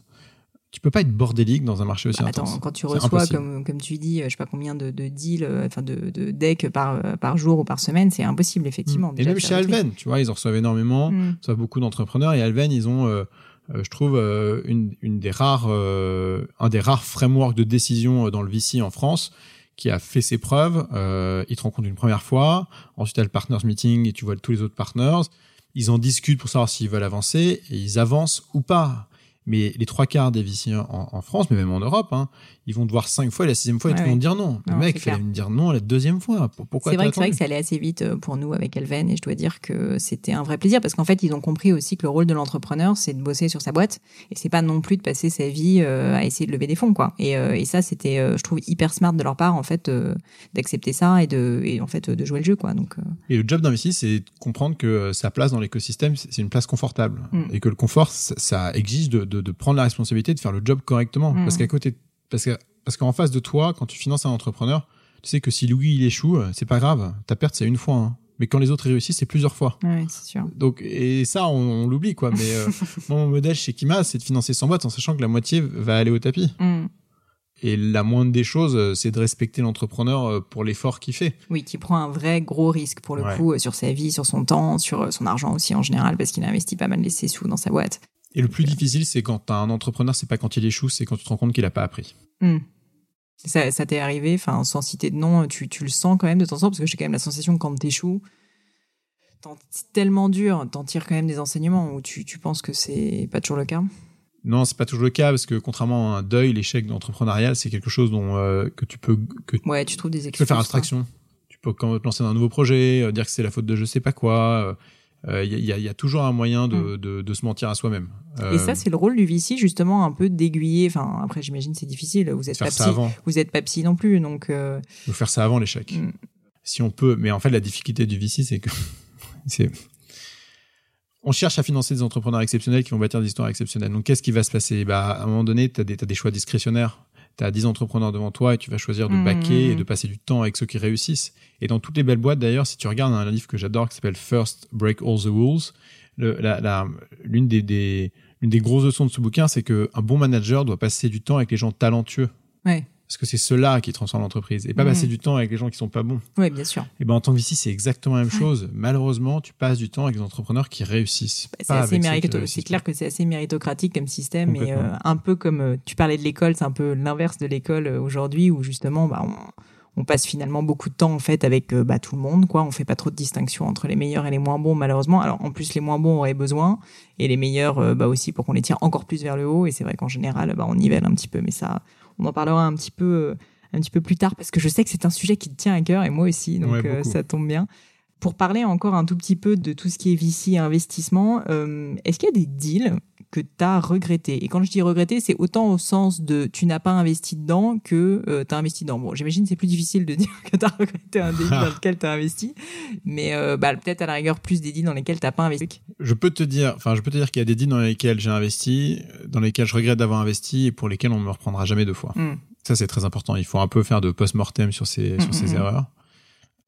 Tu peux pas être bordélique dans un marché aussi Bah, intense. attends, quand tu reçois, comme, comme tu dis, euh, je sais pas combien de, de deals, euh, enfin de, de decks par, euh, par jour ou par semaine, c'est impossible, effectivement. Et déjà, même chez. Alven, tu vois, ils en reçoivent énormément. Hmm. Ils reçoivent beaucoup d'entrepreneurs. Et Alven, ils ont, euh, euh, je trouve, euh, une, une des rares, euh, un des rares frameworks de décision dans le VC en France qui a fait ses preuves. Euh, ils te rencontrent une première fois. Ensuite, tu as le partners meeting et tu vois tous les autres partners. Ils en discutent pour savoir s'ils veulent avancer et ils avancent ou pas. Mais les trois quarts des VC en, en France, mais même en Europe, hein, ils vont te voir cinq fois et la sixième fois, ils Ouais, vont ouais. dire non. Le Non, mec, il fallait me dire non la deuxième fois. Pour- Pourquoi C'est vrai, vrai que ça allait assez vite euh, pour nous avec Elven et je dois dire que c'était un vrai plaisir parce qu'en fait ils ont compris aussi que le rôle de l'entrepreneur c'est de bosser sur sa boîte et c'est pas non plus de passer sa vie euh, à essayer de lever des fonds quoi. Et, euh, et ça c'était euh, je trouve hyper smart de leur part en fait d'accepter ça et de et en fait de jouer le jeu quoi. Donc Et le job d'investisseur, c'est de comprendre que sa place dans l'écosystème, c'est c'est une place confortable. Mm. Et que le confort, ça, ça exige de, de, de prendre la responsabilité de faire le job correctement. Mm. Parce qu'à côté, parce que, parce qu'en face de toi, quand tu finances un entrepreneur, tu sais que si Louis il échoue, euh, c'est pas grave. Ta perte, c'est une fois. hein. Mais quand les autres réussissent, c'est plusieurs fois. ouais, c'est sûr. Donc, et ça, on, on l'oublie, quoi. Mais euh, moi, mon modèle chez Kima, c'est de financer 100 boîtes en sachant que la moitié va aller au tapis. Mm. Et la moindre des choses, euh, c'est de respecter l'entrepreneur pour l'effort qu'il fait. Oui, qui prend un vrai gros risque pour le Ouais. coup sur sa vie, sur son temps, sur son argent aussi en général parce qu'il a investi pas mal de ses sous dans sa boîte. Et le plus difficile, c'est quand un entrepreneur, c'est pas quand il échoue, c'est quand tu te rends compte qu'il a pas appris. Hmm. Ça, ça t'est arrivé, enfin, sans citer de nom, tu, tu le sens quand même de temps en temps, parce que j'ai quand même la sensation que quand t'échoues, c'est tellement dur, t'en tires quand même des enseignements, ou tu, tu penses que c'est pas toujours le cas? Non, c'est pas toujours le cas parce que contrairement à un deuil, l'échec entrepreneurial, c'est quelque chose dont euh, que tu peux que tu Ouais, tu trouves des excuses. peux faire abstraction. Tu peux quand te lancer dans un nouveau projet, euh, dire que c'est la faute de je sais pas quoi. Il y, a, y a toujours un moyen de, de, de se mentir à soi-même. Et Euh, ça, c'est le rôle du VC, justement, un peu d'aiguiller. Enfin, après, j'imagine c'est difficile. Vous êtes faire pas ça psy, avant. vous êtes pas psy non plus, donc. euh, Il faut faire ça avant l'échec. Mm. Si on peut, mais en fait, la difficulté du VC, c'est que c'est on cherche à financer des entrepreneurs exceptionnels qui vont bâtir des histoires exceptionnelles. Donc, qu'est-ce qui va se passer? Bah, À un moment donné, tu as, des choix discrétionnaires. Tu as 10 entrepreneurs devant toi et tu vas choisir de Mhm. baquer et de passer du temps avec ceux qui réussissent. Et dans toutes les belles boîtes, d'ailleurs, si tu regardes un livre que j'adore qui s'appelle First Break All the Rules, le- la- la- l'une des, des, l'une des grosses leçons de ce bouquin, c'est qu'un bon manager doit passer du temps avec les gens talentueux. Ouais, Parce que c'est ceux-là qui transforment l'entreprise et pas Mhm. passer du temps avec les gens qui sont pas bons. ouais, bien sûr. Et ben en tant que VC, c'est exactement la même chose. Malheureusement, tu passes du temps avec des entrepreneurs qui réussissent. Bah, C'est assez avec ceux qui mérito- réussissent C'est clair que c'est assez méritocratique comme système et euh, un peu comme euh, tu parlais de l'école, c'est un peu l'inverse de l'école euh, aujourd'hui où justement bah, on, on passe finalement beaucoup de temps en fait avec euh, bah, tout le monde quoi. On fait pas trop de distinction entre les meilleurs et les moins bons malheureusement. Alors en plus les moins bons auraient besoin et les meilleurs euh, bah, aussi pour qu'on les tire encore plus vers le haut et c'est vrai qu'en général bah, on nivelle un petit peu mais ça on en parlera un petit peu euh, un petit peu plus tard parce que je sais que c'est un sujet qui te tient à cœur et moi aussi donc Ouais, euh, ça tombe bien. Pour parler encore un tout petit peu de tout ce qui est VC et investissement, euh, est-ce qu'il y a des deals que tu as regrettés? Et quand je dis regretté, c'est autant au sens de tu n'as pas investi dedans que tu as investi dedans. Bon, j'imagine que c'est plus difficile de dire que tu as regretté un deal dans lequel tu as investi, mais euh, bah, peut-être à la rigueur plus des deals dans lesquels tu pas investi. Je peux te dire, enfin, je peux te dire qu'il y a des deals dans lesquels j'ai investi, dans lesquels je regrette d'avoir investi et pour lesquels on me reprendra jamais deux fois. Hmm. Ça, c'est très important. Il faut un peu faire de post-mortem sur ces, sur Mm, ces mm, mm. erreurs.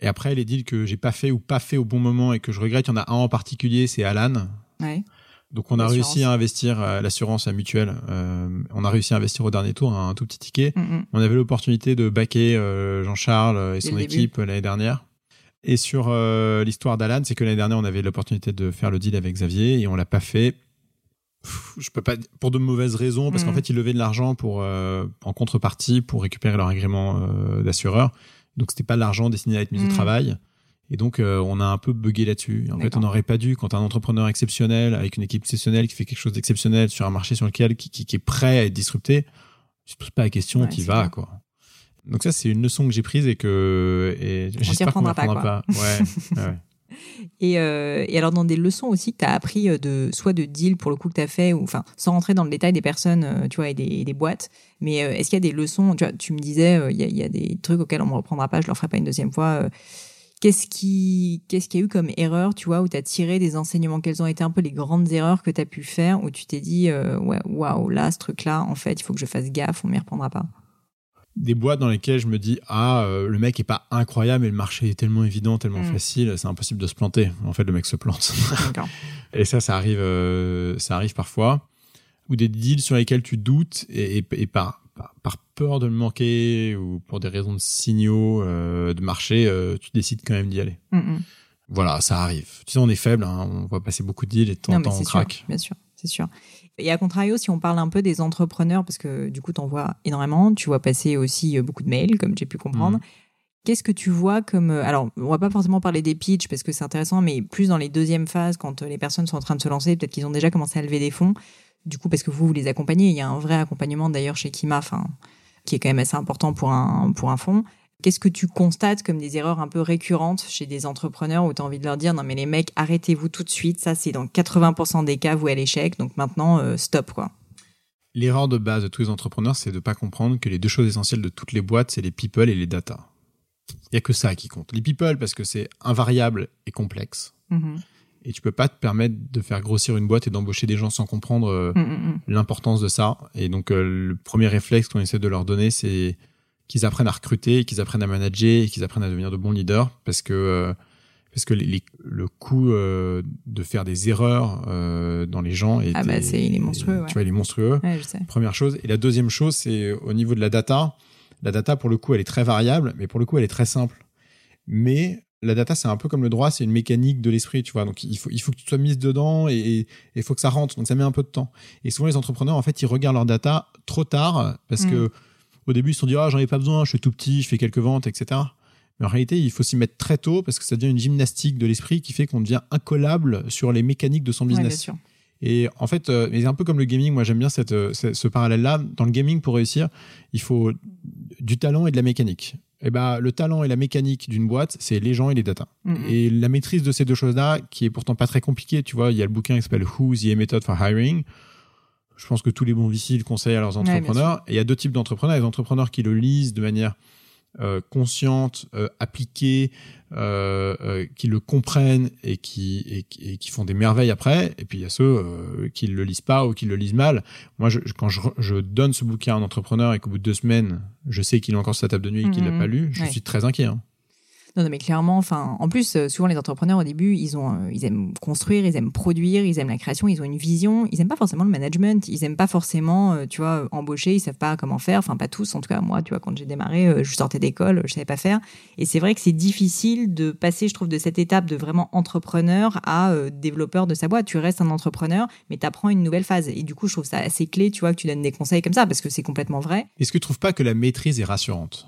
Et après, les deals que j'ai pas fait ou pas fait au bon moment et que je regrette, il y en a un en particulier, c'est Alan. Ouais. Donc on a réussi à investir à l'assurance, à mutuelle. Euh, on a réussi à investir au dernier tour un tout petit ticket. Mm, mm. On avait l'opportunité de baquer euh, Jean-Charles et son équipe euh, l'année dernière. Et sur euh, l'histoire d'Alan, c'est que l'année dernière, on avait l'opportunité de faire le deal avec Xavier et on l'a pas fait. Pff, Je peux pas pour de mauvaises raisons parce qu'en fait ils levaient de l'argent pour euh, en contrepartie pour récupérer leur agrément euh, d'assureur. Donc c'était pas l'argent destiné à être mis au Mhm. travail. Et donc euh, on a un peu bugué là-dessus. En fait, on n'aurait pas dû quand un entrepreneur exceptionnel avec une équipe exceptionnelle qui fait quelque chose d'exceptionnel sur un marché sur lequel qui, qui, qui est prêt à être disrupté, tu te poses pas la question, Ouais, tu c'est vas quoi. Donc ça c'est une leçon que j'ai prise et que et j'espère qu'on ne pas, pas. Ouais, ouais. Et, euh, et alors, dans des leçons aussi que tu as appris euh, de, soit de deals pour le coup que tu as fait, ou enfin, sans rentrer dans le détail des personnes, euh, tu vois, et des, boîtes, mais est-ce qu'il y a des leçons, tu vois, tu me disais, il y, a, des trucs auxquels on me reprendra pas, je le ferai pas une deuxième fois. Qu'est-ce qui, qu'est-ce qu'il y a eu comme erreur, tu vois, où tu as tiré des enseignements? Quelles ont été un peu les grandes erreurs que tu as pu faire, où tu t'es dit, waouh, là, ce truc-là, en fait, il faut que je fasse gaffe, on m'y reprendra pas? Des boîtes dans lesquelles je me dis ah euh, le mec est pas incroyable mais le marché est tellement évident tellement Mm. facile c'est impossible de se planter en fait le mec se plante. Et ça ça arrive euh, ça arrive parfois. Ou des deals sur lesquels tu doutes et, et, et par, par par peur de le manquer ou pour des raisons de signaux euh, de marché tu décides quand même d'y aller. Mm, mm. voilà ça arrive. Tu sais on est faible hein, on va passer beaucoup de deals et de temps en temps on craque. bien sûr, c'est sûr. Et à contrario, si on parle un peu des entrepreneurs, parce que du coup, tu en vois énormément, tu vois passer aussi euh, beaucoup de mails, comme j'ai pu comprendre. Mhm. Qu'est-ce que tu vois comme... euh, Alors, on va pas forcément parler des pitchs, parce que c'est intéressant, mais plus dans les deuxièmes phases, quand euh, les personnes sont en train de se lancer, peut-être qu'ils ont déjà commencé à lever des fonds. Du coup, parce que vous, vous les accompagnez, il y a un vrai accompagnement d'ailleurs chez Kima, enfin, qui est quand même assez important pour un, pour un fonds. Qu'est-ce que tu constates comme des erreurs un peu récurrentes chez des entrepreneurs où tu as envie de leur dire non mais les mecs arrêtez-vous tout de suite, ça c'est dans 80% des cas vous à l'échec, donc maintenant euh, stop quoi. l'erreur de base de tous les entrepreneurs c'est de pas comprendre que les deux choses essentielles de toutes les boîtes c'est les people et les data il y a que ça qui compte les people parce que c'est invariable et complexe Mhm. et tu peux pas te permettre de faire grossir une boîte et d'embaucher des gens sans comprendre euh, l'importance de ça. Et donc euh, le premier réflexe qu'on essaie de leur donner, c'est qu'ils apprennent à recruter, qu'ils apprennent à manager, qu'ils apprennent à devenir de bons leaders, parce que euh, parce que les- les- le coût euh, de faire des erreurs euh, dans les gens est, Ah bah, c'est- il est monstrueux, ouais. Tu vois, il est monstrueux. Ouais, je sais. Première chose. Et la deuxième chose, c'est au niveau de la data. La data, pour le coup, elle est très variable, mais pour le coup, elle est très simple. Mais la data, c'est un peu comme le droit, c'est une mécanique de l'esprit, tu vois. Donc, il faut, il faut que tu sois mise dedans et il faut que ça rentre. Donc, ça met un peu de temps. Et souvent, les entrepreneurs, en fait, ils regardent leur data trop tard parce Mm. que au début, ils se sont dit, ah, j'en ai pas besoin, je suis tout petit, je fais quelques ventes, etc. Mais en réalité, il faut s'y mettre très tôt parce que ça devient une gymnastique de l'esprit qui fait qu'on devient incollable sur les mécaniques de son business. Et en fait, euh, c'est un peu comme le gaming. Moi, j'aime bien cette, euh, ce, parallèle-là. Dans le gaming, pour réussir, il faut du talent et de la mécanique. Et ben, le talent et la mécanique d'une boîte, c'est les gens et les data. Mm, mm. Et la maîtrise de ces deux choses-là, qui est pourtant pas très compliquée, tu vois, il y a le bouquin qui s'appelle Who's the Method for Hiring. Je pense que tous les bons VC le conseillent à leurs Ouais, entrepreneurs. et il y a deux types d'entrepreneurs. Il y a des entrepreneurs qui le lisent de manière euh, consciente, euh, appliquée, euh, euh, qui le comprennent et qui, et, qui- et qui font des merveilles après. Et puis il y a ceux euh, qui le lisent pas ou qui le lisent mal. Moi, je, quand je, je donne ce bouquin à un entrepreneur et qu'au bout de deux semaines, je sais qu'il est encore sur sa table de nuit et qu'il l'a Mhm. pas lu, je Ouais. suis très inquiet. hein. Non, mais clairement, enfin, en plus, euh, souvent les entrepreneurs au début, ils ont, euh, ils aiment construire, ils aiment produire, ils aiment la création, ils ont une vision, ils aiment pas forcément le management, ils aiment pas forcément, euh, tu vois, embaucher, ils savent pas comment faire, enfin pas tous, en tout cas moi, tu vois, quand j'ai démarré, je sortais d'école, je savais pas faire, et c'est vrai que c'est difficile de passer, je trouve, de cette étape de vraiment entrepreneur à développeur de sa boîte. Tu restes un entrepreneur, mais tu apprends une nouvelle phase, et du coup, je trouve ça assez clé, tu vois, que tu donnes des conseils comme ça, parce que c'est complètement vrai, Est-ce que tu trouves pas que la maîtrise est rassurante?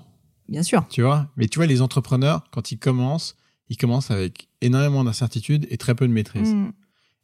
Bien sûr. Tu vois Mais tu vois, les entrepreneurs, quand ils commencent, ils commencent avec énormément d'incertitudes et très peu de maîtrise. Mm.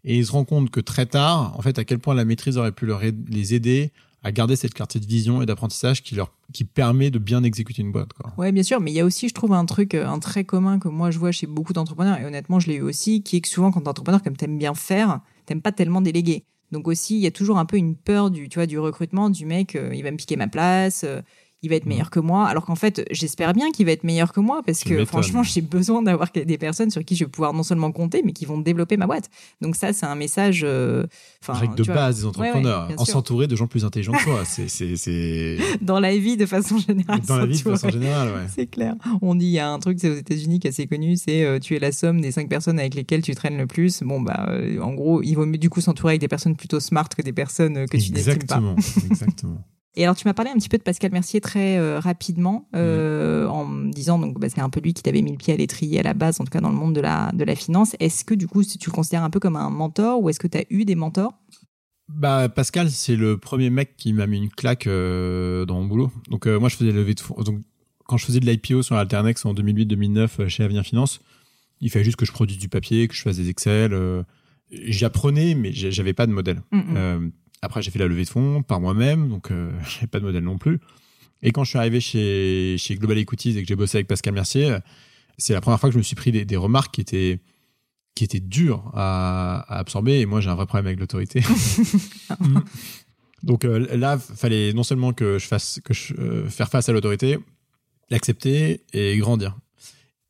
Et ils se rendent compte que très tard, en fait, à quel point la maîtrise aurait pu leur les aider à garder cette clarté de vision et d'apprentissage qui leur qui permet de bien exécuter une boîte. Quoi. Ouais, bien sûr, mais il y a aussi, je trouve, un truc, euh, un trait commun que moi je vois chez beaucoup d'entrepreneurs, et honnêtement, je l'ai eu aussi, qui est que souvent, quand t'es entrepreneur, comme t'aimes bien faire, t'aimes pas tellement déléguer. Donc aussi, il y a toujours un peu une peur du, tu vois, du recrutement, du mec, euh, il va me piquer ma place, euh, il va être meilleur que moi. Alors qu'en fait, j'espère bien qu'il va être meilleur que moi parce que franchement, j'ai besoin d'avoir des personnes sur qui je vais pouvoir non seulement compter, mais qui vont développer ma boîte. Donc ça, c'est un message. euh, Règle de vois, base des entrepreneurs, ouais, en s'entourer de gens plus intelligents que toi. C'est, dans la vie de façon générale. Dans la vie, de façon générale, ouais. C'est clair. On dit, il y a un truc, c'est aux États-Unis qui est assez connu, c'est euh, tu es la somme des cinq personnes avec lesquelles tu traînes le plus. Bon, bah, euh, en gros, il vaut mieux du coup s'entourer avec des personnes plutôt smart que des personnes que tu n'estimes pas. Exactement, exactement. Et alors, tu m'as parlé un petit peu de Pascal Mercier très euh, rapidement, euh, en me disant, donc, bah, c'est un peu lui qui t'avait mis le pied à l'étrier à la base, en tout cas dans le monde de la, de la finance. Est-ce que du coup, tu le considères un peu comme un mentor ou est-ce que tu as eu des mentors? Bah, Pascal, c'est le premier mec qui m'a mis une claque euh, dans mon boulot. Donc, moi, je faisais lever de fonds. Donc, quand je faisais de l'IPO sur Alternex en 2008-2009 euh, chez Avenir Finance, il fallait juste que je produise du papier, que je fasse des Excel. euh, J'y apprenais, mais j'avais pas de modèle. Mm, mm. Après, j'ai fait la levée de fonds par moi-même, donc euh, j'avais pas de modèle non plus. Et quand je suis arrivé chez, chez Global Equities et que j'ai bossé avec Pascal Mercier, euh, c'est la première fois que je me suis pris des, des remarques qui étaient qui étaient dures à, à absorber. Et moi, j'ai un vrai problème avec l'autorité. Donc euh, là, fallait non seulement que je fasse que je, euh, faire face à l'autorité, l'accepter et grandir.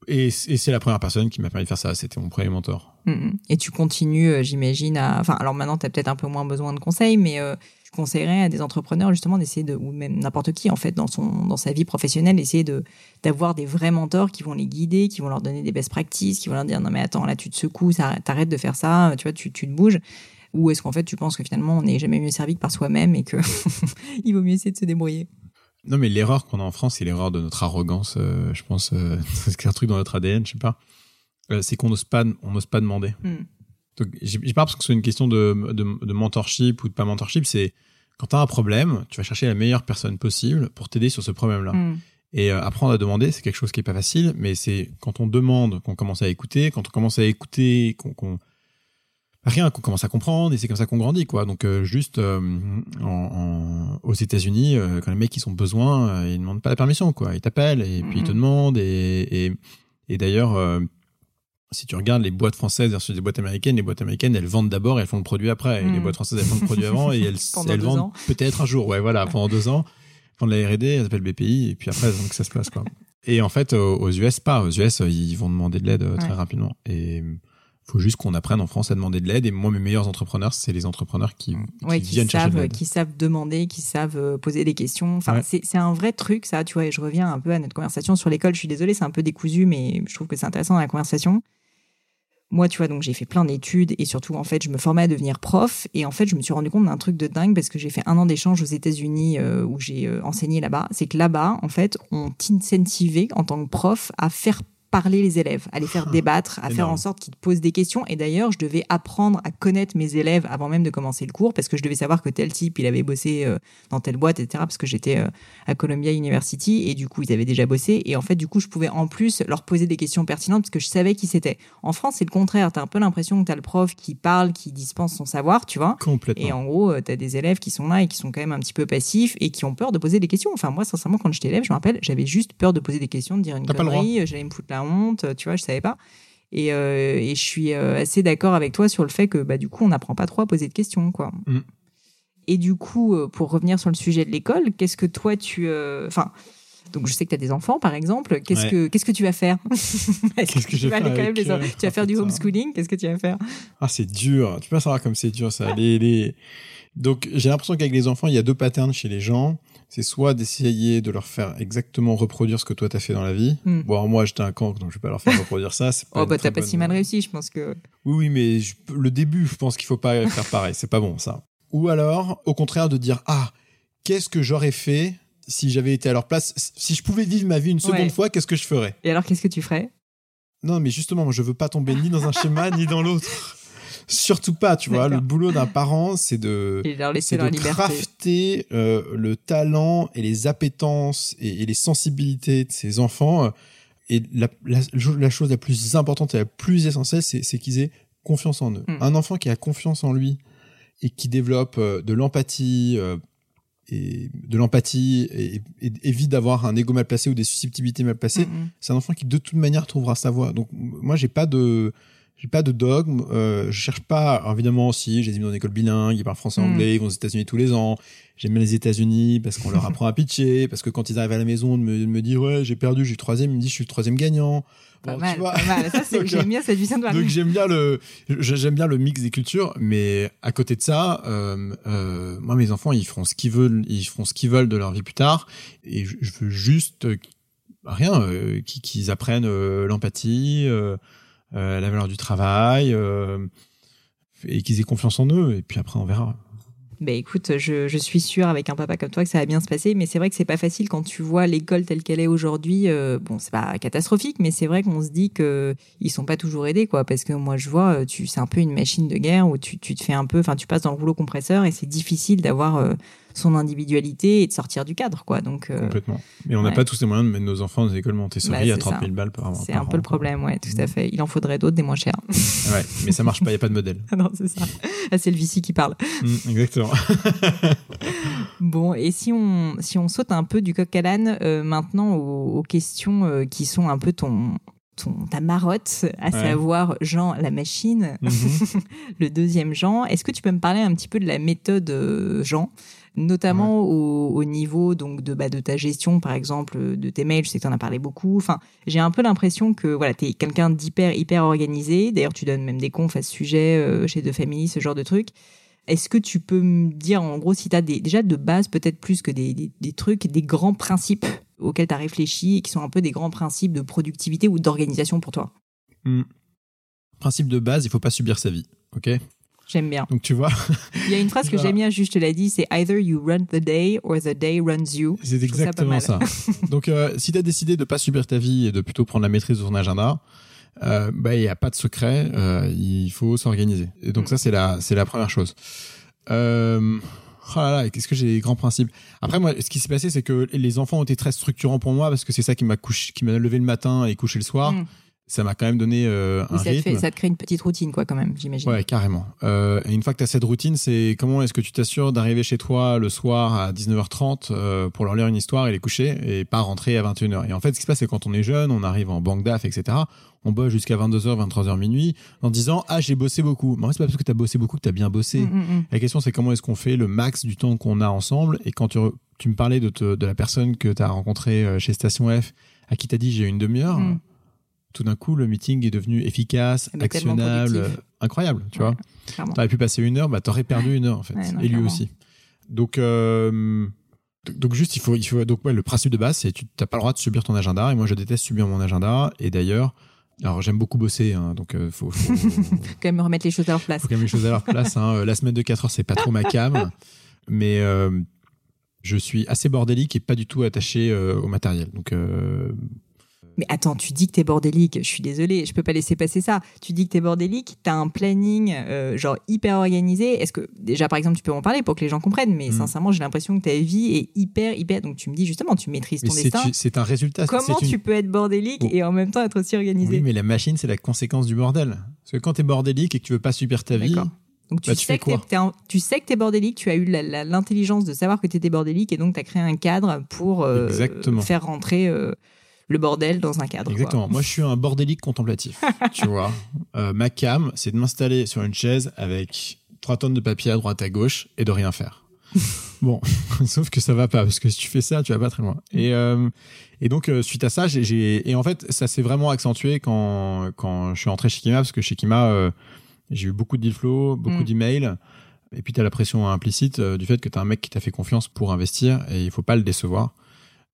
Et c'est la première personne qui m'a permis de faire ça. C'était mon premier mentor. Mm, mm. Et tu continues, euh, j'imagine, à... Enfin, alors maintenant, tu as peut-être un peu moins besoin de conseils, mais euh, je conseillerais à des entrepreneurs, justement, d'essayer de... Ou même n'importe qui, en fait, dans, son, dans sa vie professionnelle, d'essayer de, d'avoir des vrais mentors qui vont les guider, qui vont leur donner des best practices, qui vont leur dire, non mais attends, là, tu te secoues, t'arrêtes de faire ça, tu vois, tu, tu te bouges. Ou est-ce qu'en fait, tu penses que finalement, on n'est jamais mieux servi que par soi-même et que il vaut mieux essayer de se débrouiller? Non, mais l'erreur qu'on a en France, c'est l'erreur de notre arrogance. euh, je pense, euh, c'est un truc dans notre ADN, je sais pas. Euh, c'est qu'on n'ose pas, on n'ose pas demander. Mm. Donc, j'ai pas l'impression que ce soit une question de, de, de mentorship ou de pas mentorship. C'est quand tu as un problème, tu vas chercher la meilleure personne possible pour t'aider sur ce problème-là. Mm. Et euh, apprendre à demander, c'est quelque chose qui est pas facile, mais c'est quand on demande qu'on commence à écouter, quand on commence à écouter, qu'on qu'on- rien, qu'on commence à comprendre, et c'est comme ça qu'on grandit, quoi. Donc euh, juste euh, en, en- aux États-Unis, euh, quand les mecs ils ont besoin, euh, ils demandent pas la permission, quoi. Ils t'appellent et puis ils te Mhm. demandent. Et, et, et d'ailleurs, euh, si tu regardes les boîtes françaises versus les boîtes américaines, les boîtes américaines elles vendent d'abord et elles font le produit après. Et les boîtes françaises elles font le produit avant et elles, Pendant elles vendent peut-être un jour. Ouais, voilà, pendant deux ans font de la R&D, elles appellent BPI, et puis après, donc ça se passe, quoi. Et en fait, aux US, pas. Aux US, ils vont demander de l'aide euh, très rapidement. Et faut juste qu'on apprenne en France à demander de l'aide. Et moi, mes meilleurs entrepreneurs, c'est les entrepreneurs qui, qui ouais, qui viennent chercher de savent, l'aide. qui savent demander, qui savent euh, poser des questions. Enfin, Ouais. c'est un vrai truc, ça. Tu vois, et je reviens un peu à notre conversation sur l'école. Je suis désolée, c'est un peu décousu, mais je trouve que c'est intéressant dans la conversation. Moi, tu vois, donc j'ai fait plein d'études et surtout, en fait, je me formais à devenir prof. Et en fait, je me suis rendu compte d'un truc de dingue parce que j'ai fait un an d'échange aux États-Unis euh, où j'ai euh, enseigné là-bas. C'est que là-bas, en fait, on t'incentivait en tant que prof à faire parler les élèves, à les faire Ah, débattre, à faire en sorte qu'ils te posent des questions. Et d'ailleurs, je devais apprendre à connaître mes élèves avant même de commencer le cours parce que je devais savoir que tel type, il avait bossé euh, dans telle boîte, etc. Parce que j'étais euh, à Columbia University et du coup, ils avaient déjà bossé. Et en fait, du coup, je pouvais en plus leur poser des questions pertinentes parce que je savais qui c'était. En France, c'est le contraire. T'as un peu l'impression que t'as le prof qui parle, qui dispense son savoir, tu vois. Complètement. Et en gros, tu as des élèves qui sont là et qui sont quand même un petit peu passifs et qui ont peur de poser des questions. Enfin, moi, sincèrement, quand j'étais élève, je me rappelle, j'avais juste peur de poser des questions, de dire une T'as connerie, j'allais me foutre la honte, tu vois, je savais pas. Et, euh, et je suis euh, assez d'accord avec toi sur le fait que bah, du coup, on n'apprend pas trop à poser de questions. quoi. Mm. Et du coup, euh, pour revenir sur le sujet de l'école, qu'est-ce que toi, tu... Enfin, donc je sais que tu as des enfants, par exemple. Qu'est-ce Ouais. que qu'est-ce que tu vas faire? Est-ce Qu'est-ce que tu je vais faire avec les- Tu vas faire du Putain. homeschooling Qu'est-ce que tu vas faire? Ah, c'est dur. Tu peux pas savoir comme c'est dur, ça. Les, les... Donc, j'ai l'impression qu'avec les enfants, il y a deux patterns chez les gens. C'est soit d'essayer de leur faire exactement reproduire ce que toi t'as fait dans la vie. Hmm. Bon, alors moi, j'étais un cancre, donc je vais pas leur faire reproduire ça. Pas Oh, bah t'as pas bonne- si mal réussi, je pense que... Oui, oui, mais je- le début, je pense qu'il faut pas faire pareil. C'est pas bon, ça. Ou alors, au contraire, de dire Ah, qu'est-ce que j'aurais fait si j'avais été à leur place Si je pouvais vivre ma vie une seconde Ouais. fois, qu'est-ce que je ferais? Et alors, qu'est-ce que tu ferais? Non, mais justement, je veux pas tomber ni dans un schéma, ni dans l'autre. Surtout pas, tu vois. Le boulot d'un parent, c'est de. C'est de crafter euh, le talent et les appétences et, et les sensibilités de ses enfants. euh, Et la, la, la chose la plus importante et la plus essentielle, c'est qu'ils aient confiance en eux. Mm. Un enfant qui a confiance en lui et qui développe euh, de l'empathie euh, et de l'empathie et, et évite d'avoir un ego mal placé ou des susceptibilités mal placées, Mm, mm. c'est un enfant qui de toute manière trouvera sa voie. Donc moi j'ai pas de j'ai pas de dogme. Euh, je cherche pas. alors, évidemment, si j'ai des amis dans une école bilingue, ils parlent français, Mm. anglais, ils vont aux États-Unis tous les ans. J'aime bien les États-Unis parce qu'on leur apprend à pitcher, parce que quand ils arrivent à la maison, de me, de me dire ouais, j'ai perdu, je suis troisième, ils me disent je suis le troisième gagnant. Pas Bon, mal, tu vois. pas mal. Ça, c'est- j'aime bien cette vision de Donc j'aime bien le j'aime bien le mix des cultures, mais à côté de ça, euh, euh, moi mes enfants ils feront ce qu'ils veulent, ils feront ce qu'ils veulent de leur vie plus tard, et je, je veux juste euh, rien euh, qu'ils qu'ils apprennent euh, l'empathie, euh, la valeur du travail, euh, et qu'ils aient confiance en eux, et puis après on verra. Bah écoute, je, je suis sûre avec un papa comme toi que ça va bien se passer, mais c'est vrai que c'est pas facile quand tu vois l'école telle qu'elle est aujourd'hui. euh, bon, c'est pas catastrophique, mais c'est vrai qu'on se dit que ils sont pas toujours aidés, quoi. Parce que moi, je vois, tu, c'est un peu une machine de guerre où tu, tu te fais un peu, enfin, tu passes dans le rouleau compresseur et c'est difficile d'avoir son individualité et de sortir du cadre, quoi. Donc, euh, Complètement. Mais on n'a ouais. pas tous les moyens de mettre nos enfants dans des écoles Montessori Bah, à c'est 30 ça. 000 balles par c'est par un peu le an, problème, ouais, tout à fait. Il en faudrait d'autres, des moins chers. Ouais, mais ça marche pas, il y a pas de modèle. Ah non, c'est ça. Ah, c'est le Vici qui parle. Mm, exactement. Bon, et si on, si on saute un peu du coq à l'âne euh, maintenant aux, aux questions euh, qui sont un peu ton, ton, ta marotte, à Ouais. savoir Jean la machine, Mhm. le deuxième Jean. Est-ce que tu peux me parler un petit peu de la méthode Jean? Notamment au, au niveau donc de bah, de ta gestion par exemple de tes mails je sais que tu en as parlé beaucoup. Enfin j'ai un peu l'impression que voilà tu es quelqu'un d'hyper hyper organisé. D'ailleurs tu donnes même des confs à ce sujet euh, chez De Family ce genre de trucs est-ce que tu peux me dire en gros si tu as des, déjà de base peut-être plus que des, des, des trucs des grands principes auxquels tu as réfléchi et qui sont un peu des grands principes de productivité ou d'organisation pour toi? Mm. Principe de base, il faut pas subir sa vie. Ok? J'aime bien Donc tu vois, il y a une phrase que j'aime bien juste je te l'ai dit c'est either you run the day or the day runs you c'est ça exactement ça. Donc euh, si tu as décidé de pas subir ta vie et de plutôt prendre la maîtrise de ton agenda, euh, bah il y a pas de secret, euh, il faut s'organiser. Et donc ça c'est la c'est la première chose. Euh, Oh là là, qu'est-ce que j'ai des grands principes? Après moi, ce qui s'est passé, c'est que les enfants ont été très structurants pour moi parce que c'est ça qui m'a couché, qui m'a levé le matin et couché le soir. Mm. Ça m'a quand même donné euh, un Oui, ça, te rythme. fait, ça te crée une petite routine, quoi, quand même, j'imagine. Ouais, carrément. Euh, et une fois que tu as cette routine, c'est comment est-ce que tu t'assures d'arriver chez toi le soir à 19h30 euh, pour leur lire une histoire et les coucher et pas rentrer à 21h. Et en fait, ce qui se passe, c'est quand on est jeune, on arrive en banque d'AF, etc. On bosse jusqu'à 22h, 23h minuit en disant Ah, j'ai bossé beaucoup. Mais en fait, c'est pas parce que tu as bossé beaucoup que tu as bien bossé. Mm, mm, mm. La question, c'est comment est-ce qu'on fait le max du temps qu'on a ensemble? Et quand tu, tu me parlais de, te- de la personne que tu as rencontrée euh, chez Station F, à qui t'as dit j'ai une demi-heure, Mm. Tout d'un coup, le meeting est devenu efficace, actionnable, incroyable, tu Ouais, vois. T'aurais pu passer une heure, bah t'aurais perdu une heure en fait, Ouais, non, et lui clairement. aussi. Donc, euh, donc juste il faut, il faut donc ouais, le principe de base c'est tu t'as pas le droit de subir ton agenda et moi je déteste subir mon agenda et d'ailleurs alors j'aime beaucoup bosser hein, donc euh, faut, faut, faut quand même remettre les choses à leur place. quand même les choses à leur place. Hein. Euh, La semaine de 4 heures c'est pas trop ma cam, mais euh, je suis assez bordélique et pas du tout attaché au matériel. Donc Mais attends, tu dis que t'es bordélique. Je suis désolée, je peux pas laisser passer ça. Tu dis que t'es bordélique, t'as un planning euh, genre hyper organisé. Est-ce que déjà par exemple tu peux en parler pour que les gens comprennent Mais Mm. sincèrement, j'ai l'impression que ta vie est hyper hyper. Donc tu me dis justement, tu maîtrises mais ton c'est destin. c'est un résultat. Comment une- tu peux être bordélique et en même temps être aussi organisé Oui, mais la machine c'est la conséquence du bordel. Parce que quand t'es bordélique et que tu veux pas subir ta vie. Donc tu, Bah, tu sais que t'es- un- tu sais que t'es bordélique, tu as eu l'intelligence de savoir que t'étais bordélique et donc t'as créé un cadre pour euh, faire rentrer euh, le bordel dans un cadre. quoi. Exactement. Moi, je suis un bordélique contemplatif. tu vois. Euh, ma cam, c'est de m'installer sur une chaise avec trois tonnes de papier à droite à gauche et de rien faire. bon, sauf que ça va pas parce que si tu fais ça, tu vas pas très loin. Et euh, et donc euh, suite à ça, j'ai- et en fait, ça s'est vraiment accentué quand quand je suis entré chez Kima parce que chez Kima, euh, j'ai eu beaucoup de deal flow, beaucoup Mm. d'emails. Et puis, tu as la pression implicite du fait que tu as un mec qui t'a fait confiance pour investir et il faut pas le décevoir.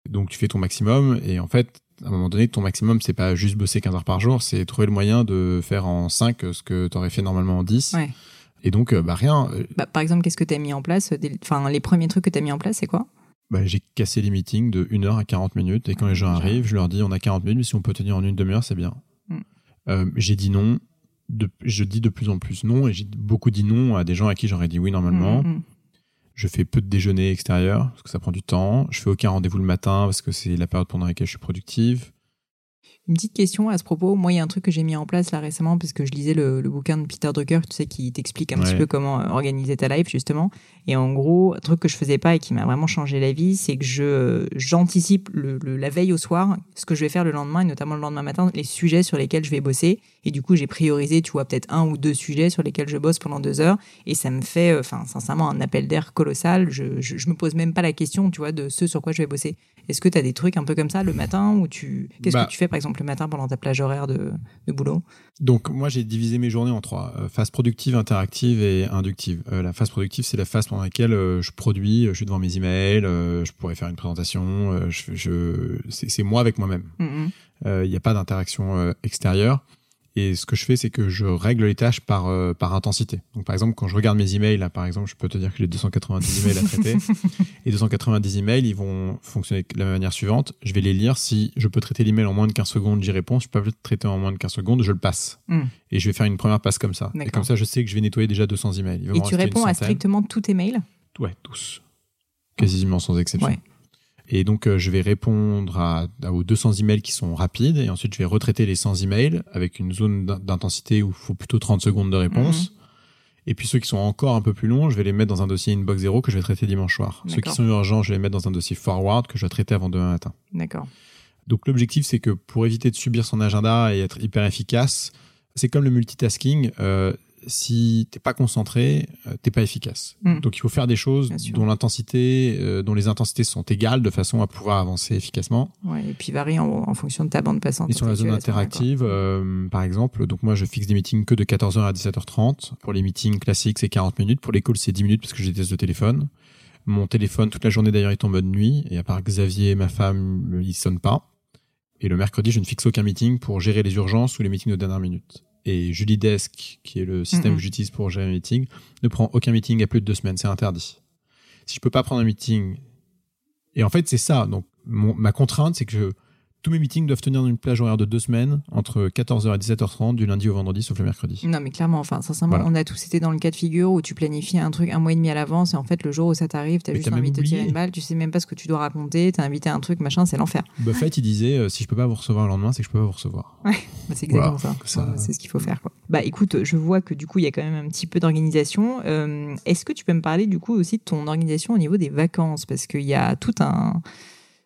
Donc, tu fais ton maximum et en fait, à un moment donné, ton maximum, c'est pas juste bosser 15 heures par jour, c'est trouver le moyen de faire en 5 ce que tu aurais fait normalement en 10. Ouais. Et donc, euh, bah rien. euh, Bah, par exemple, qu'est-ce que tu as mis en place dès- Enfin, les premiers trucs que tu as mis en place, c'est quoi? Bah, j'ai cassé les meetings de 1 heure à 40 minutes et quand les gens déjà. arrivent, je leur dis on a 40 minutes, mais si on peut tenir en une demi-heure, c'est bien. Mm. Euh, j'ai dit non. De, je dis de plus en plus non et j'ai beaucoup dit non à des gens à qui j'aurais dit oui normalement. Mm, mm. Je fais peu de déjeuner extérieur parce que ça prend du temps. Je fais aucun rendez-vous le matin parce que c'est la période pendant laquelle je suis productive. Une petite question à ce propos. Moi, il y a un truc que j'ai mis en place là récemment parce que je lisais le, bouquin de Peter Drucker, tu sais, qui t'explique un petit peu comment euh, organiser ta life justement. Et en gros, un truc que je faisais pas et qui m'a vraiment changé la vie, c'est que je j'anticipe le, la veille au soir ce que je vais faire le lendemain et notamment le lendemain matin, les sujets sur lesquels je vais bosser. Et du coup, j'ai priorisé, tu vois, peut-être un ou deux sujets sur lesquels je bosse pendant deux heures. Et ça me fait, euh, enfin, sincèrement, un appel d'air colossal. Je, je, je, me pose même pas la question, tu vois, de ce sur quoi je vais bosser. Est-ce que tu as des trucs un peu comme ça le matin ou tu qu'est-ce que bah tu fais par exemple le matin pendant ta plage horaire de, de boulot? Donc moi j'ai divisé mes journées en trois euh, phase productive, interactive et inductive. Euh, la phase productive c'est la phase pendant laquelle euh, je produis, je suis devant mes emails, je pourrais faire une présentation, je, je c'est moi avec moi-même. Mm-hmm. Il mm n'y a pas d'interaction extérieure. Et ce que je fais, c'est que je règle les tâches par, euh, par intensité. Donc, par exemple, quand je regarde mes emails, là, par exemple, je peux te dire que j'ai 290 emails à traiter. et 290 emails, ils vont fonctionner de la manière suivante. Je vais les lire. Si je peux traiter l'email en moins de 15 secondes, j'y réponds. Si je peux pas le traiter en moins de 15 secondes, je le passe. Hmm. Et je vais faire une première passe comme ça. Et comme ça, je sais que je vais nettoyer déjà 200 emails. et tu réponds à strictement tous tes mails? Ouais, tous. Quasiment sans exception. Ouais. Et donc, euh, je vais répondre à, aux 200 emails qui sont rapides et ensuite, je vais retraiter les 100 emails avec une zone d'intensité où il faut plutôt 30 secondes de réponse. Mhm. Et puis ceux qui sont encore un peu plus longs, je vais les mettre dans un dossier inbox 0 que je vais traiter dimanche soir. Ceux qui sont urgents, je vais les mettre dans un dossier forward que je vais traiter avant demain matin. D'accord. Donc l'objectif, c'est que pour éviter de subir son agenda et être hyper efficace, c'est comme le multitasking. Euh, si t'es pas concentré, euh, t'es pas efficace. Hmm. Donc il faut faire des choses dont l'intensité, euh, dont les intensités sont égales de façon à pouvoir avancer efficacement. Ouais, et puis varie en, fonction de ta bande passante. Et sur la zone interactive, euh, par exemple, donc moi je fixe des meetings que de 14h à 17h30. Pour les meetings classiques, c'est 40 minutes. Pour les calls, c'est 10 minutes parce que j'ai des de téléphone. Mon téléphone toute la journée d'ailleurs est en mode nuit et à part Xavier, ma femme, il sonne pas. Et le mercredi, je ne fixe aucun meeting pour gérer les urgences ou les meetings de dernière minute et Julie Desk, qui est le système que j'utilise pour gérer mes meetings, ne prend aucun meeting à plus de deux semaines. C'est interdit. Si je peux pas prendre un meeting, et en fait c'est ça. Donc ma contrainte, c'est que je, tous mes meetings doivent tenir une plage horaire de deux semaines, entre 14h et 17h30, du lundi au vendredi, sauf le mercredi. Non, mais clairement, enfin, sincèrement, on a tous été dans le cas de figure où tu planifies un truc un mois et demi à l'avance, et en fait, le jour où ça t'arrive, t'as juste envie de te tirer une balle, tu sais même pas ce que tu dois raconter, t'as invité un truc, machin, c'est l'enfer. Buffett, il disait, euh, si je peux pas vous recevoir le lendemain, c'est que je peux pas vous recevoir. Ouais, bah, c'est exactement ça. C'est ce qu'il faut faire, quoi. Bah, écoute, je vois que du coup, il y a quand même un petit peu d'organisation. Euh, est-ce que tu peux me parler, du coup, aussi de ton organisation au niveau des vacances? Parce qu'il y a tout un,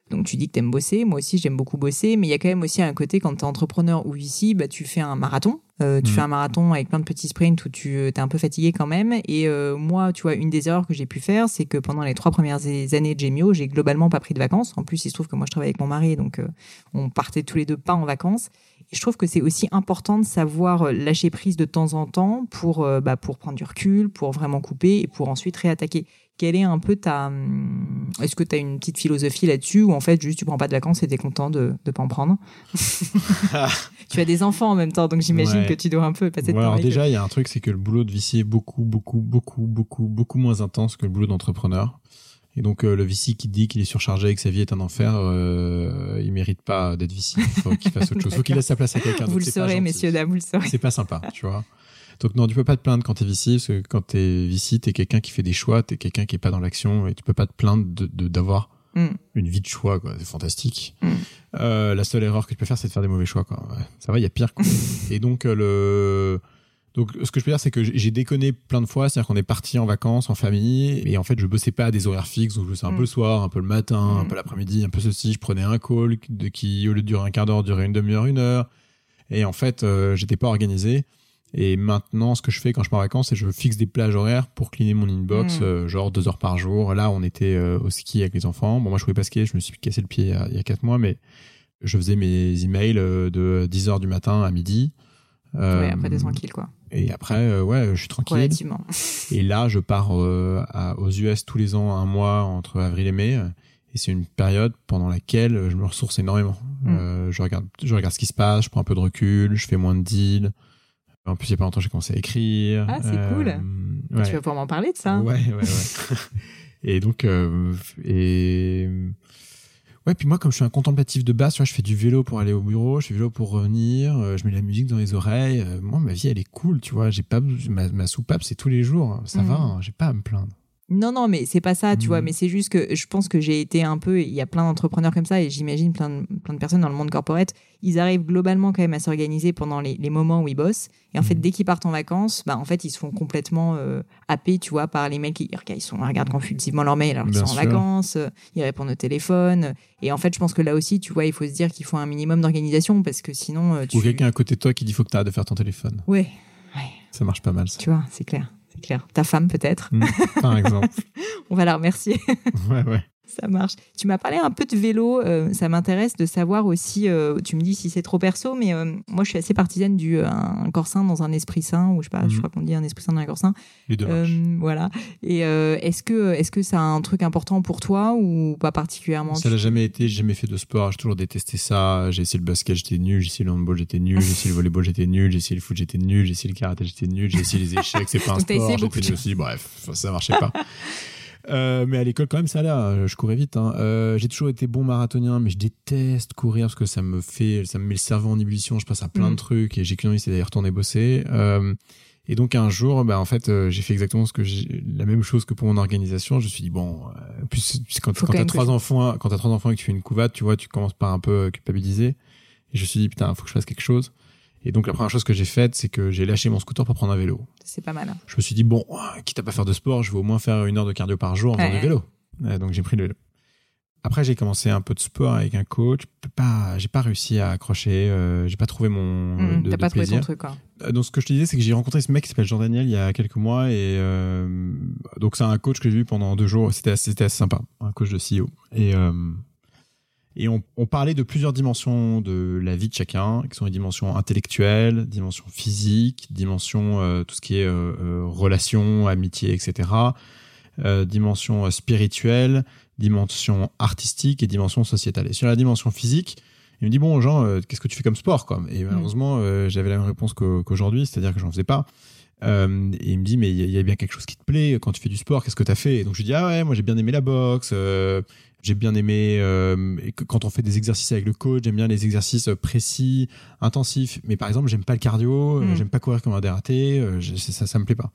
donc tu dis que tu aimes bosser, moi aussi j'aime beaucoup bosser, mais il y a quand même aussi un côté quand tu es entrepreneur ou ici, bah, tu fais un marathon. Euh, tu mm. fais un marathon avec plein de petits sprints où tu es un peu fatigué quand même. Et euh, moi, tu vois, une des erreurs que j'ai pu faire, c'est que pendant les trois premières années de Gemio, j'ai globalement pas pris de vacances. En plus, il se trouve que moi, je travaille avec mon mari, donc euh, on partait tous les deux pas en vacances. Et je trouve que c'est aussi important de savoir lâcher prise de temps en temps pour, bah, pour prendre du recul, pour vraiment couper et pour ensuite réattaquer quelle est un peu ta. Hum, est-ce que tu as une petite philosophie là-dessus ou en fait, juste tu prends pas de vacances et tu es content de ne pas en prendre Tu as des enfants en même temps, donc j'imagine que tu dois un peu passer de temps. Alors, déjà, il y a un truc, c'est que le boulot de VC est beaucoup, beaucoup, beaucoup, beaucoup, beaucoup moins intense que le boulot d'entrepreneur. Et donc, euh, le VC qui dit qu'il est surchargé et que sa vie est un enfer, euh, il mérite pas d'être VC. Il faut qu'il fasse autre chose. Il faut qu'il laisse sa place à quelqu'un Vous le saurez, messieurs, dames, vous le saurez. C'est pas sympa, tu vois. Donc non, tu peux pas te plaindre quand t'es VC, parce que quand t'es VC, t'es quelqu'un qui fait des choix, t'es quelqu'un qui est pas dans l'action, et tu peux pas te plaindre de d'avoir mm. une vie de choix, quoi. C'est fantastique. Mm. Euh, la seule erreur que tu peux faire, c'est de faire des mauvais choix, quoi. ça va, il y a pire. Quoi. et donc euh, le donc, ce que je peux dire, c'est que j'ai déconné plein de fois. C'est-à-dire qu'on est parti en vacances, en famille, et en fait, je bossais pas à des horaires fixes. Donc, je bossais un peu le mm. soir, un peu le matin, un peu l'après-midi, un peu ceci. Je prenais un call qui, au lieu de durer un quart d'heure, durait une demi-heure, une heure. Et en fait, euh, j'étais pas organisé. Et maintenant, ce que je fais quand je pars en vacances, c'est que je fixe des plages horaires pour cleaner mon inbox, hmm. euh, genre deux heures par jour. Là, on était euh, au ski avec les enfants. Bon, moi, je pouvais pas skier, je me suis cassé le pied il y a, quatre mois, mais je faisais mes emails euh, de 10 heures du matin à midi. ouais, après, t'es tranquille, quoi. Et après, ouais, je suis tranquille. Relativement. Et là, je pars aux US tous les ans, un mois entre avril et mai. Et c'est une période pendant laquelle je me ressource énormément. Hmm. je regarde, je regarde ce qui se passe, je prends un peu de recul, je fais moins de deals. En plus, il n'y a pas longtemps, j'ai commencé à écrire. Ah, c'est cool. Euh, tu vas pouvoir m'en parler de ça. Ouais, ouais, ouais. et donc, euh, et. Ouais, puis moi, comme je suis un contemplatif de base, tu vois, je fais du vélo pour aller au bureau, je fais du vélo pour revenir, euh, je mets de la musique dans les oreilles. moi, ma vie, elle est cool, tu vois. J'ai pas ma, ma soupape, c'est tous les jours. Ça va, mm. hein, j'ai pas à me plaindre. Non, non, mais c'est pas ça, tu vois. Mhm. Mais c'est juste que je pense que j'ai été un peu. Il y a plein d'entrepreneurs comme ça, et j'imagine plein de, plein de personnes dans le monde corporate. Ils arrivent globalement quand même à s'organiser pendant les, les moments où ils bossent. Et en fait, Mhm. dès qu'ils partent en vacances, bah, en fait, ils se font complètement euh, happer, tu vois, par les mails qui ils sont, ils regardent compulsivement leurs mails alors qu'ils sont en vacances, euh, ils répondent au téléphone. Et en fait, je pense que là aussi, tu vois, il faut se dire qu'il faut un minimum d'organisation parce que sinon, euh, tu. Ou quelqu'un à côté de toi qui dit faut que tu arrêtes de faire ton téléphone. Ouais, ouais, Ça marche pas mal, ça. tu vois, c'est clair. C'est clair. Ta femme, peut-être. Mm, Par exemple. On va la remercier. Ouais, ouais. Ça marche. Tu m'as parlé un peu de vélo. euh, ça m'intéresse de savoir aussi. euh, tu me dis si c'est trop perso, mais euh, moi, je suis assez partisane du un corps sain dans un esprit sain, ou je sais pas. Je Mhm. crois qu'on dit un esprit sain dans un corps sain. Les deux voilà. Et est-ce que est-ce que ça a un truc important pour toi ou pas particulièrement? Ça l'a jamais été, j'ai jamais fait de sport, j'ai toujours détesté ça. J'ai essayé le basket, j'étais nul, j'ai essayé le handball, j'étais nul, j'ai essayé le volleyball, j'étais nul, j'ai essayé le foot, j'étais nul, j'ai essayé le karaté, j'étais nul, j'ai essayé les échecs, c'est pas un Donc essayé sport, de nul aussi, bref, ça marchait pas. Euh, mais à l'école, quand même, ça allait. Je courais vite. hein. Euh, j'ai toujours été bon marathonien, mais je déteste courir parce que ça me fait, ça me met le cerveau en ébullition. Je passe à plein Mm. de trucs et j'ai qu'une envie, c'est d'aller retourner bosser. Euh, et donc un jour, bah, en fait, euh, j'ai fait exactement ce que j'ai, la même chose que pour mon organisation. Je me suis dit bon, euh, plus, plus quand, quand t'as trois je- enfants, quand t'as trois enfants et que tu fais une couvade, tu vois, tu commences par un peu euh, culpabiliser. Et je me suis dit putain, faut que je fasse quelque chose. Et donc la première chose que j'ai faite, c'est que j'ai lâché mon scooter pour prendre un vélo. C'est pas mal. hein. Je me suis dit bon, quitte à pas faire de sport, je vais au moins faire une heure de cardio par jour en faisant Ouais. du vélo. Donc j'ai pris le vélo. Après j'ai commencé un peu de sport avec un coach. Pas, j'ai pas réussi à accrocher. euh, j'ai pas trouvé mon de, de pas trouvé ton truc, quoi. Euh, Donc ce que je te disais, c'est que j'ai rencontré ce mec qui s'appelle Jean Daniel il y a quelques mois et euh, donc c'est un coach que j'ai vu pendant deux jours. C'était assez, sympa, un coach de CEO. Et euh, et on, on parlait de plusieurs dimensions de la vie de chacun, qui sont les dimensions intellectuelles, dimensions physiques, dimensions euh, tout ce qui est euh, euh, relations, amitié, etc. Euh, dimension euh, spirituelle, dimension artistique et dimension sociétale. Et sur la dimension physique, il me dit bon Jean, euh, qu'est-ce que tu fais comme sport quoi? Et malheureusement, euh, j'avais la même réponse qu'au- qu'aujourd'hui, c'est-à-dire que j'en faisais pas. Euh, et il me dit mais il y, a- bien quelque chose qui te plaît quand tu fais du sport. Qu'est-ce que tu as fait? Et Donc je lui dis ah ouais, moi j'ai bien aimé la boxe. euh, j'ai bien aimé euh, et que quand on fait des exercices avec le coach, j'aime bien les exercices précis, intensifs. Mais par exemple, j'aime pas le cardio, euh, Mm. j'aime pas courir comme un dératé. euh, ça, ça me plaît pas.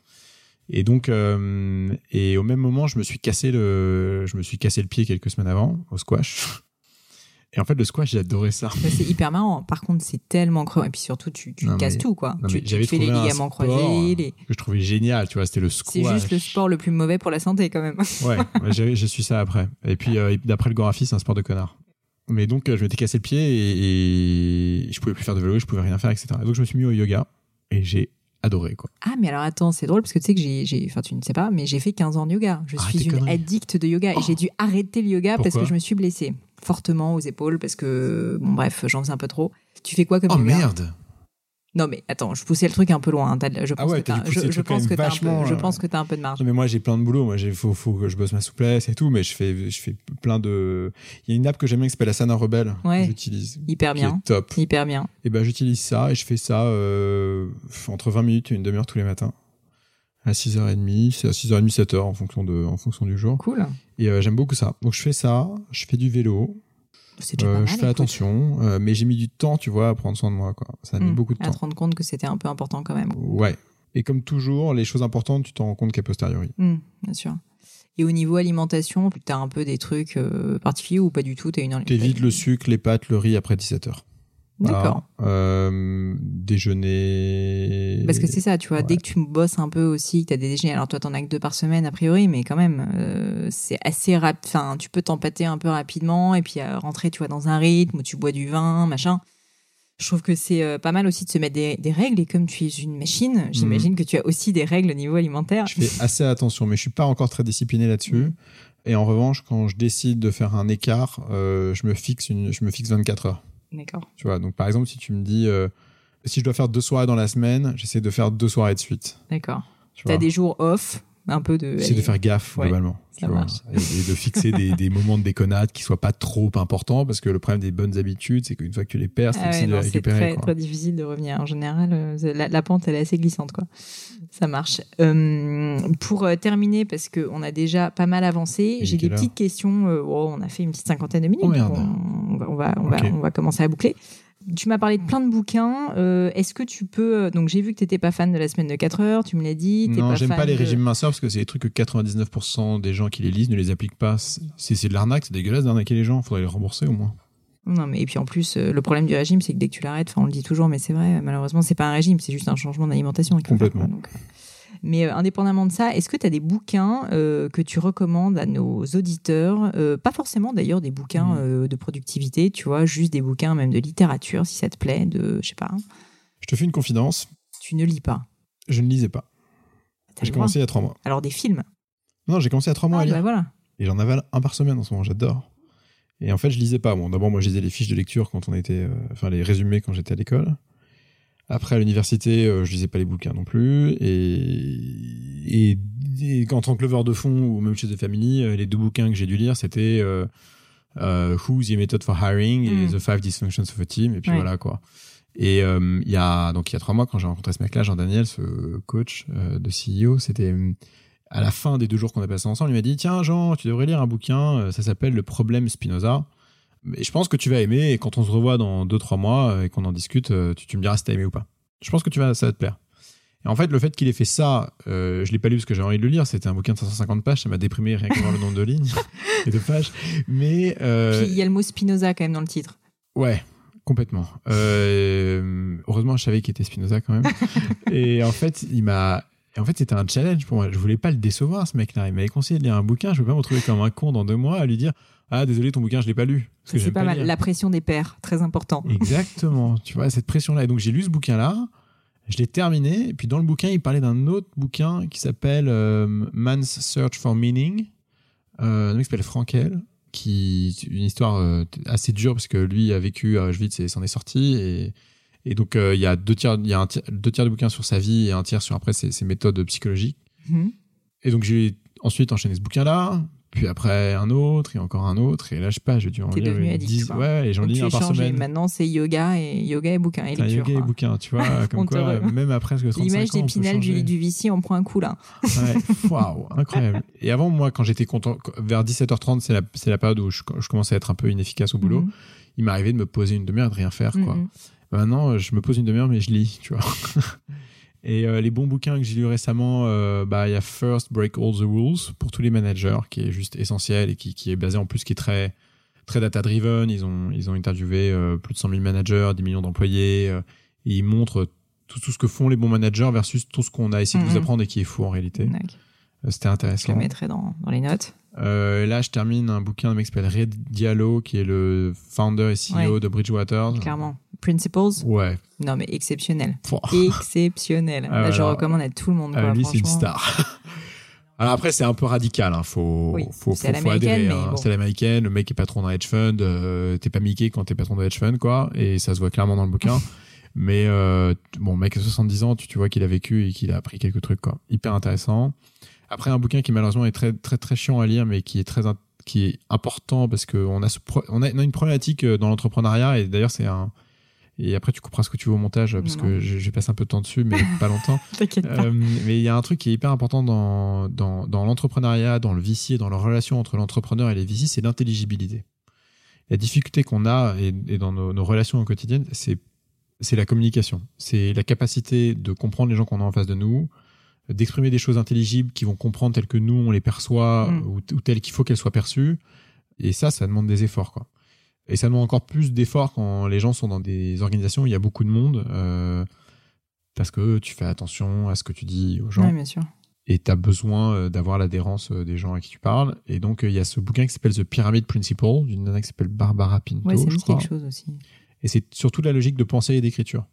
Et donc, euh, et au même moment, je me suis cassé le, je me suis cassé le pied quelques semaines avant au squash. Et en fait, le squash, j'ai adoré ça. C'est hyper marrant. Par contre, c'est tellement creux. Et puis surtout, tu, tu Non, casses mais- tout, quoi. non, tu fais les ligaments croisés. les- que je trouvais génial, tu vois, c'était le squash. C'est juste le sport le plus mauvais pour la santé, quand même. Ouais, ouais, j'ai su ça après. Et puis, euh, d'après le Gorafi, c'est un sport de connard. Mais donc, euh, je m'étais cassé le pied et, et je pouvais plus faire de vélo, je pouvais rien faire, etc. Et donc, je me suis mis au yoga et j'ai adoré, quoi. Ah, mais alors attends, c'est drôle parce que tu sais que j'ai, enfin, tu ne sais pas, mais j'ai fait 15 ans de yoga. Je Arrête suis une addict de yoga et j'ai dû arrêter le yoga parce que je me suis blessée fortement aux épaules parce que, bon, bref, j'en faisais un peu trop. Tu fais quoi comme Oh merde Non, mais attends, je poussais le truc un peu loin. Je pense Ah ouais, que t'as je, je pense que un peu, je pense que t'as un peu de marge. Non, mais moi, j'ai plein de boulot. Moi, il faut, faut que je bosse ma souplesse et tout, mais je fais, je fais plein de. Il y a une app que j'aime bien qui s'appelle Asana Rebelle Ouais. j'utilise. Hyper bien. top. Hyper bien. Et ben, j'utilise ça et je fais ça euh, entre 20 minutes et une demi-heure tous les matins. À 6h30, c'est à 6h30, 7h en fonction, de, en fonction du jour. Cool. Et euh, j'aime beaucoup ça. Donc je fais ça, je fais du vélo, C'est déjà euh, pas mal, je fais écoute. attention, euh, mais j'ai mis du temps, tu vois, à prendre soin de moi. Quoi. Ça a mis Hmm, beaucoup de À temps. te rendre compte que c'était un peu important quand même. Ouais. Et comme toujours, les choses importantes, tu t'en rends compte qu'à posteriori. Hmm, bien sûr. Et au niveau alimentation, t'as un peu des trucs particuliers ou pas du tout? T'as une T'évites le sucre, les pâtes, le riz après 17h. D'accord. Euh, déjeuner. Parce que c'est ça, tu vois, Ouais. dès que tu bosses un peu aussi, que tu as des déjeuners, alors toi t'en as que deux par semaine a priori, mais quand même, euh, c'est assez rapide, enfin, tu peux t'empâter un peu rapidement et puis euh, rentrer, tu vois, dans un rythme où tu bois du vin, machin. Je trouve que c'est euh, pas mal aussi de se mettre des, des règles et comme tu es une machine, j'imagine que tu as aussi des règles au niveau alimentaire. Je fais assez attention, mais je suis pas encore très discipliné là-dessus. Mhm. Et en revanche, quand je décide de faire un écart, je me fixe une, je me fixe 24 heures. D'accord. Tu vois, donc par exemple, si tu me dis, euh, si je dois faire deux soirées dans la semaine, j'essaie de faire deux soirées de suite. D'accord. Tu vois. des jours off, un peu de. Faire gaffe Ouais, globalement. tu vois. Et, et de fixer des, des moments de déconnade qui soient pas trop importants parce que le problème des bonnes habitudes, c'est qu'une fois que tu les perds, c'est Ah ouais, de les c'est récupérer. très, quoi. très difficile de revenir. En général, euh, c'est- la, la pente, elle est assez glissante, quoi. Ça marche. Euh, pour euh, terminer, parce qu'on a déjà pas mal avancé, j'ai des petites questions. euh, oh, on a fait une petite cinquantaine de minutes, Oh, donc on, on va, on, on, va, on va commencer à boucler. Tu m'as parlé de plein de bouquins. Euh, Est-ce que tu peux. Donc, j'ai vu que tu n'étais pas fan de la semaine de 4 heures, tu me l'as dit. Non, j'aime pas les de- régimes minceurs parce que c'est des trucs que 99% des gens qui les lisent ne les appliquent pas. C'est c'est de l'arnaque, c'est dégueulasse d'arnaquer les gens. Faudrait les rembourser au moins. Non, mais et puis en plus, euh, le problème du régime, c'est que dès que tu l'arrêtes, on le dit toujours, mais c'est vrai, malheureusement, c'est pas un régime, c'est juste un changement d'alimentation. faire, Complètement. donc, euh. Mais euh, indépendamment de ça, est-ce que tu as des bouquins euh, que tu recommandes à nos auditeurs euh, Pas forcément d'ailleurs des bouquins euh, de productivité, tu vois, juste des bouquins même de littérature, si ça te plaît, de, je sais pas, Je te fais une confidence. tu ne lis pas. Je ne lisais pas. J'ai commencé il y a trois mois. Alors des films. Non, j'ai commencé il y a trois mois Ah, à lire. bah voilà. Et j'en avale un par semaine en ce moment, j'adore. Et en fait, je lisais pas. Bon, d'abord, moi, je lisais les fiches de lecture quand on était, euh, enfin, les résumés quand j'étais à l'école. Après, à l'université, euh, je lisais pas les bouquins non plus. Et, et, et en tant que leveur de fond ou même chez The Family, euh, les deux bouquins que j'ai dû lire, c'était euh, euh, Who's the Method for Hiring et Mm. The Five Dysfunctions of a Team. Et puis Ouais. voilà, quoi. Et euh, il y a donc il y a trois mois quand j'ai rencontré ce mec-là, Jean Daniel, ce coach euh, de CEO, c'était à la fin des deux jours qu'on a passé ensemble, il m'a dit tiens Jean, tu devrais lire un bouquin, ça s'appelle Le problème Spinoza. Et je pense que tu vas aimer et quand on se revoit dans deux trois mois et qu'on en discute, euh, tu, tu me diras si t'as aimé ou pas. Je pense que tu vas ça va te plaire. Et en fait, le fait qu'il ait fait ça, euh, je l'ai pas lu parce que j'ai envie de le lire. C'était un bouquin de 550 pages, ça m'a déprimé rien que voir le nombre de lignes et de pages. Mais euh, Puis il y a le mot Spinoza quand même dans le titre. Ouais, complètement. Euh, heureusement, je savais qu'il était Spinoza quand même. et en fait, il m'a. En fait, c'était un challenge pour moi. Je voulais pas le décevoir, ce mec-là. Il m'avait conseillé de lire un bouquin. Je ne voulais pas me retrouver comme un con dans deux mois à lui dire Ah, désolé, ton bouquin, je l'ai pas lu. Parce que C'est j'aime pas mal. lire. La pression des pairs, très important. Exactement. tu vois, cette pression-là. Et donc, j'ai lu ce bouquin-là. Je l'ai terminé. Et puis, dans le bouquin, il parlait d'un autre bouquin qui s'appelle euh, Man's Search for Meaning. Euh, qui s'appelle Frankel. Qui, une histoire euh, assez dure parce que lui a vécu à Auschwitz et s'en est sorti. Et, et donc, euh, il y a, deux tiers, il y a un tiers- deux tiers du bouquin sur sa vie et un tiers sur après ses, ses méthodes psychologiques. Mhm. Et donc, j'ai ensuite enchaîné ce bouquin-là. Puis après, un autre et encore un autre. Et là, je sais pas, j'ai dû en lire devenu addict, dix- quoi. Ouais, et j'en lis un par changé. semaine. Maintenant, c'est yoga et yoga et bouquin et lecture. yoga et bouquin, tu vois, comme On quoi, re- même à presque 35 L'image on d'épinal du, du Vici en prend un coup là. Ouais, waouh, incroyable. Et avant, moi, quand j'étais content, vers 17h30, c'est la, la période où je, je commençais à être un peu inefficace au boulot. Mhm. Il m'arrivait de me poser une demi-heure et de rien faire, quoi. Mhm. Maintenant, je me pose une demi-heure, mais je lis, tu vois. Et euh, les bons bouquins que j'ai lus récemment, euh, bah, il y a First Break All the Rules pour tous les managers, qui est juste essentiel et qui, qui est basé en plus, qui est très, très data-driven. Ils ont, ils ont interviewé euh, plus de 100 000 managers, 10 millions d'employés, euh, et ils montrent tout, tout ce que font les bons managers versus tout ce qu'on a essayé de vous Mhm. apprendre et qui est faux en réalité. Euh, C'était Je le intéressant. mettrai dans, dans les notes. Euh, là, je termine un bouquin d'un mec qui s'appelle Red Diallo, qui est le founder et CEO Ouais. de Bridgewater. Clairement. Principles? Ouais. Non, mais exceptionnel. Pouah. Exceptionnel. Ah, Là, je alors, recommande à tout le monde. Ah, quoi, lui, c'est une star. Alors après, c'est un peu radical. Hein. Faut, Oui, faut, c'est à faut, adhérer. hein. bon. C'est à l'américaine. Le mec est patron d'un hedge fund. euh, t'es pas Mickey quand t'es patron d'un hedge fund, quoi. Et ça se voit clairement dans le bouquin. Mais euh, bon, mec a 70 ans, tu, tu vois qu'il a vécu et qu'il a appris quelques trucs, quoi. Hyper intéressant. Après, un bouquin qui malheureusement est très très très chiant à lire, mais qui est très qui est important parce qu'on a ce pro- on a, on a une problématique euh, dans l'entrepreneuriat et d'ailleurs c'est un et après tu couperas ce que tu veux au montage parce Non, que vais passer un peu de temps dessus, mais pas longtemps. T'inquiète pas. Euh, mais il y a un truc qui est hyper important dans, dans, dans l'entrepreneuriat, dans le VC et dans la relation entre l'entrepreneur et les VC, c'est l'intelligibilité. La difficulté qu'on a et, et dans nos, nos relations au quotidien, c'est c'est la communication. C'est la capacité de comprendre les gens qu'on a en face de nous, d'exprimer des choses intelligibles qui vont comprendre telles que nous on les perçoit Mm. ou, ou telles qu'il faut qu'elles soient perçues. Et ça, ça demande des efforts, quoi. Et ça demande encore plus d'efforts quand les gens sont dans des organisations où il y a beaucoup de monde, euh, parce que tu fais attention à ce que tu dis aux gens Oui, bien sûr. et tu as besoin euh, d'avoir l'adhérence euh, des gens à qui tu parles. Et donc, il y a ce bouquin qui s'appelle The Pyramid Principle, d'une nana qui s'appelle Barbara Pinto, quelque chose aussi. Et c'est surtout la logique de pensée et d'écriture.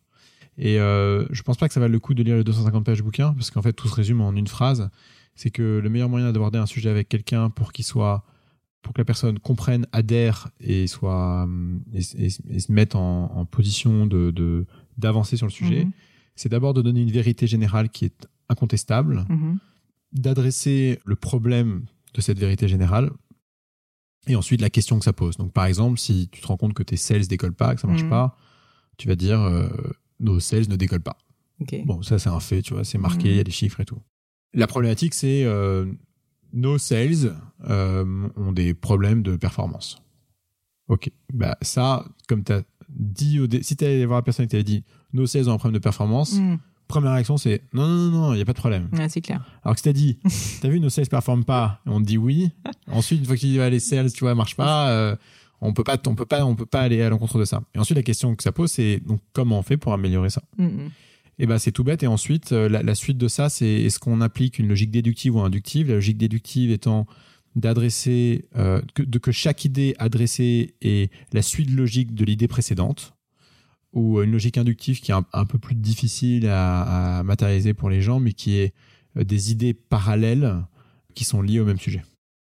Et euh, je pense pas que ça vaille le coup de lire les 250 pages bouquin, parce qu'en fait, tout se résume en une phrase. C'est que le meilleur moyen d'aborder un sujet avec quelqu'un pour qu'il soit pour que la personne comprenne, adhère et soit hum, et, et- et se mette en, en position de de- d'avancer sur le sujet, Mhm. c'est d'abord de donner une vérité générale qui est incontestable, Mhm. d'adresser le problème de cette vérité générale et ensuite la question que ça pose. Donc par exemple, si tu te rends compte que tes sales décollent pas, que ça marche Mhm. pas, tu vas dire euh, nos sales ne décollent pas. Bon, ça c'est un fait, tu vois, c'est marqué, il Mhm. y a des chiffres et tout. La problématique c'est euh, nos sales euh, ont des problèmes de performance. Ok, bah ça, comme tu as dit au dé- si tu allé voir la personne et que tu dit nos sales ont un problème de performance, Mm. première réaction c'est non, non, non, non, il n'y a pas de problème. Ouais, c'est clair. Alors que si t'as dit, t'as vu nos sales performent pas, et on te dit oui. Ensuite, une fois que tu dis les sales, tu vois, marchent pas, euh, on peut pas, on peut pas, on peut pas aller à l'encontre de ça. Et ensuite, la question que ça pose, c'est donc comment on fait pour améliorer ça? Mm, mm. Et ben c'est tout bête. Et ensuite, euh, la, la suite de ça, c'est est-ce qu'on applique une logique déductive ou inductive? La logique déductive étant d'adresser euh, que, de que chaque idée adressée est la suite logique de l'idée précédente, ou une logique inductive qui est un, un peu plus difficile à, à matérialiser pour les gens, mais qui est euh, des idées parallèles qui sont liées au même sujet.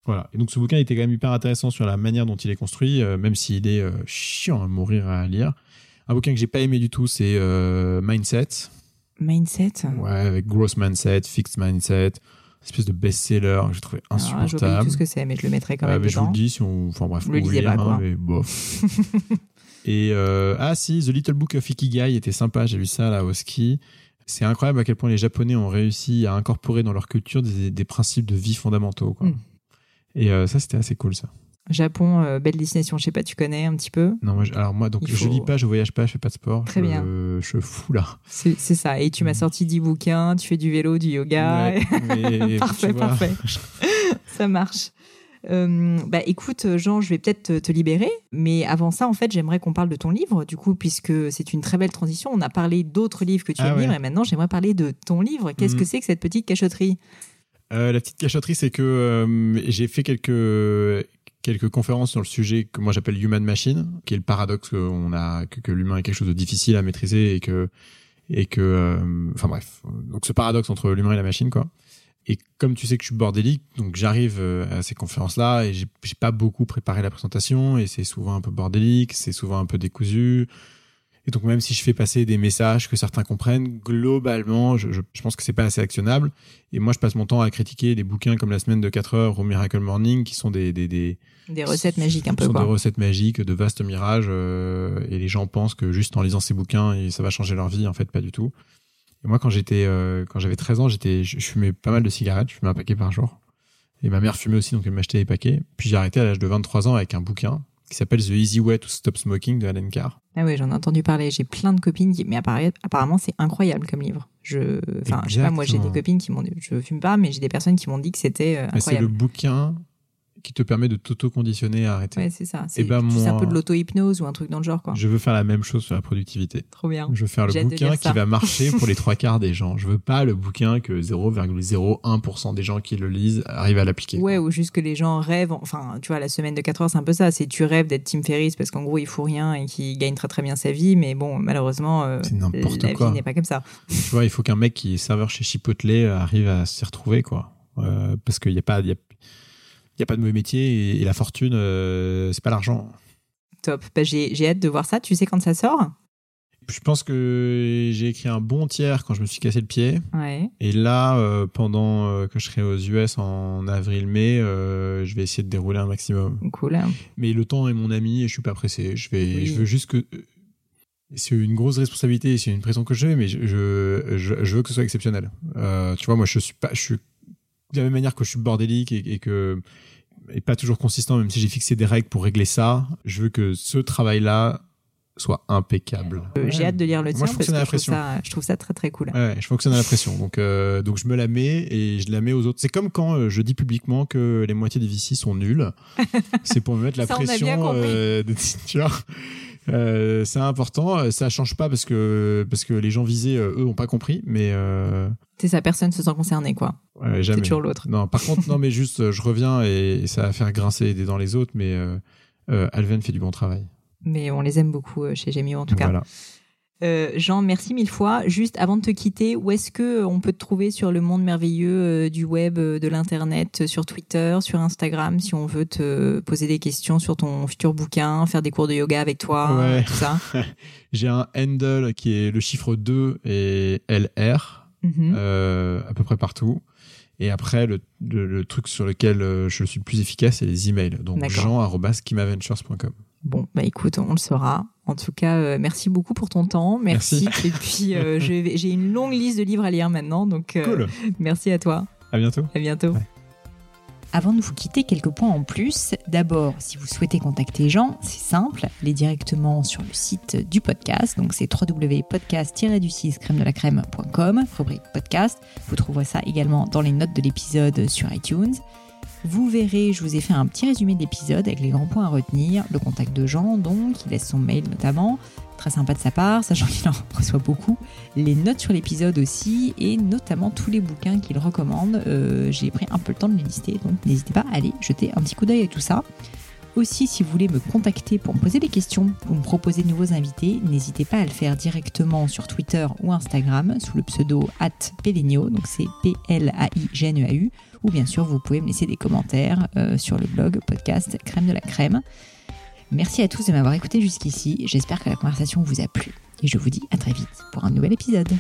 Voilà. Et donc ce bouquin était quand même hyper intéressant sur la manière dont il est construit, euh, même s'il est euh, chiant à mourir à lire. Un bouquin que j'ai pas aimé du tout, c'est euh, Mindset. Mindset. Ouais, avec Gross Mindset, Fixed Mindset, espèce de best-seller que j'ai trouvé Alors, je vois pas du insupportable. tout ce que c'est, mais je le mettrai quand même mais je vous le dis, si on... enfin bref, Le vous lisez lire, pas, quoi. hein, mais bof. Et ah si, The Little Book of Ikigai était sympa, j'ai lu ça là au ski. C'est incroyable à quel point les Japonais ont réussi à incorporer dans leur culture des, des principes de vie fondamentaux. Quoi. Mm. Et euh, ça, c'était assez cool ça. Japon, euh, belle destination. Je sais pas, tu connais un petit peu? Non, moi, je- alors moi, donc Il je faut- lis pas, je voyage pas, je fais pas de sport. Très je, bien. Je fous là. C'est ça. Et tu m'as Mm. sorti 10 bouquins, tu fais du vélo, du yoga. Ouais, mais, parfait, parfait. ça marche. Euh, bah écoute, Jean, je vais peut-être te, te libérer, mais avant ça, en fait, j'aimerais qu'on parle de ton livre, du coup, puisque c'est une très belle transition. On a parlé d'autres livres que tu Ah ouais. lire, et maintenant, j'aimerais parler de ton livre. Qu'est-ce Mhm. que c'est que cette petite cachotterie Euh, la petite cachotterie, c'est que euh, j'ai fait quelques quelques conférences sur le sujet que moi j'appelle human machine, qui est le paradoxe que on a que, que l'humain est quelque chose de difficile à maîtriser et que et que euh, enfin bref, donc ce paradoxe entre l'humain et la machine quoi. Et comme tu sais que je suis bordélique, donc j'arrive euh, à ces conférences-là et j'ai pas beaucoup préparé la présentation et c'est souvent un peu bordélique, c'est souvent un peu décousu. Et donc même si je fais passer des messages que certains comprennent, globalement, je, je, je pense que c'est pas assez actionnable. Et moi, je passe mon temps à critiquer des bouquins comme La semaine de 4 heures ou Miracle Morning, qui sont des, des, des, Des recettes magiques un peu, sont quoi. des recettes magiques, de vastes mirages. euh, et les gens pensent que juste en lisant ces bouquins, et ça va changer leur vie. En fait, pas du tout. Et moi, quand j'étais, euh, quand j'avais 13 ans, j'étais, je, je fumais pas mal de cigarettes. Je fumais un paquet par jour. Et ma mère fumait aussi, donc elle m'achetait des paquets. Puis j'ai arrêté à l'âge de 23 ans avec un bouquin qui s'appelle The Easy Way to Stop Smoking de Alan Carr. Ah oui, j'en ai entendu parler. J'ai plein de copines qui, mais apparemment, c'est incroyable comme livre. Je, enfin, je sais pas, moi, j'ai des copines qui m'ont, je fume pas, mais j'ai des personnes qui m'ont dit que c'était euh, Mais c'est le incroyable. bouquin qui te permet de t'auto-conditionner à arrêter. Ouais, c'est ça. C'est Eh ben, c'est un moi- peu de l'auto-hypnose ou un truc dans le genre, quoi. Je veux faire la même chose sur la productivité. Trop bien. Je veux faire le bouquin qui va marcher pour les trois quarts des gens. Je veux pas le bouquin que 0,01% des gens qui le lisent arrivent à l'appliquer. Ouais, ou juste que les gens rêvent. Enfin, tu vois, la semaine de 4 heures, c'est un peu ça. C'est tu rêves d'être Tim Ferriss parce qu'en gros, il fout rien et qu'il gagne très très bien sa vie. Mais bon, malheureusement, euh, la quoi. vie n'est pas comme ça. Tu vois, il faut qu'un mec qui est serveur chez Chipotle arrive à s'y retrouver, quoi. Euh, parce qu'il n'y a pas, il y a, il y a pas de mauvais métier et, et la fortune, euh, c'est pas l'argent. Top. Bah, j'ai j'ai hâte de voir ça. Tu sais quand ça sort? Je pense que j'ai écrit un bon tiers quand je me suis cassé le pied. Ouais. Et là, euh, pendant euh, que je serai aux US en avril-mai, euh, je vais essayer de dérouler un maximum. Cool. Mais le temps est mon ami et je suis pas pressé. Je vais, Oui. je veux juste que c'est une grosse responsabilité, c'est une pression que je mets, mais je, je, veux que ce soit exceptionnel. Tu vois, moi, je suis pas, je suis de la même manière que je suis bordélique et, et que et pas toujours consistant, même si j'ai fixé des règles pour régler ça. Je veux que ce travail-là soit impeccable. Euh, J'ai hâte de lire le Moi, tien je parce que la je trouve, pression. ça, je trouve ça très très cool. Ouais, je fonctionne à la pression. Donc, euh, donc je me la mets et je la mets aux autres. C'est comme quand euh, je dis publiquement que les moitiés des VC sont nuls. C'est pour me mettre la Ça, on a bien pression. compris. euh, de- tu vois Euh, c'est important. Euh, Ça change pas parce que parce que les gens visés, euh, eux, ont pas compris. Mais euh, C'est ça, personne se sent concerné, quoi. ouais, C'est toujours l'autre. Non, par contre, non, mais juste, je reviens et, et ça va faire grincer des dents les autres. Mais euh, Alven fait du bon travail. Mais on les aime beaucoup chez Gemio, en tout cas. Euh, Jean, merci mille fois. Juste avant de te quitter, où est-ce que euh, on peut te trouver sur le monde merveilleux euh, du web, de l'internet, sur Twitter, sur Instagram, si on veut te poser des questions sur ton futur bouquin, faire des cours de yoga avec toi, Ouais. tout ça? J'ai un handle qui est le chiffre 2 et LR. Mhm. euh, à peu près partout. Et après, le, le, le truc sur lequel je suis le plus efficace, c'est les emails. Donc D'accord. jean.kimaventures.com. Bon, bah écoute, on le saura. En tout cas, euh, merci beaucoup pour ton temps. Merci. Et puis, euh, j'ai une longue liste de livres à lire maintenant, donc euh, Cool. merci à toi. À bientôt. À bientôt. Ouais. Avant de vous quitter, quelques points en plus. D'abord, si vous souhaitez contacter Jean, c'est simple, allez directement sur le site du podcast, donc c'est www.podcast-du6 crème de la crème.com, rubrique podcast. Vous trouverez ça également dans les notes de l'épisode sur iTunes. Vous verrez, je vous ai fait un petit résumé de l'épisode avec les grands points à retenir, le contact de Jean, donc, il laisse son mail notamment, très sympa de sa part, sachant qu'il en reçoit beaucoup, les notes sur l'épisode aussi, et notamment tous les bouquins qu'il recommande. Euh, j'ai pris un peu le temps de les lister, donc n'hésitez pas à aller jeter un petit coup d'œil à tout ça. Aussi, si vous voulez me contacter pour me poser des questions ou me proposer de nouveaux invités, n'hésitez pas à le faire directement sur Twitter ou Instagram sous le pseudo @pelenio, donc c'est P-L-A-I-G-N-E-A-U, ou bien sûr vous pouvez me laisser des commentaires euh, sur le blog podcast Crème de la Crème. Merci à tous de m'avoir écouté jusqu'ici, j'espère que la conversation vous a plu et je vous dis à très vite pour un nouvel épisode.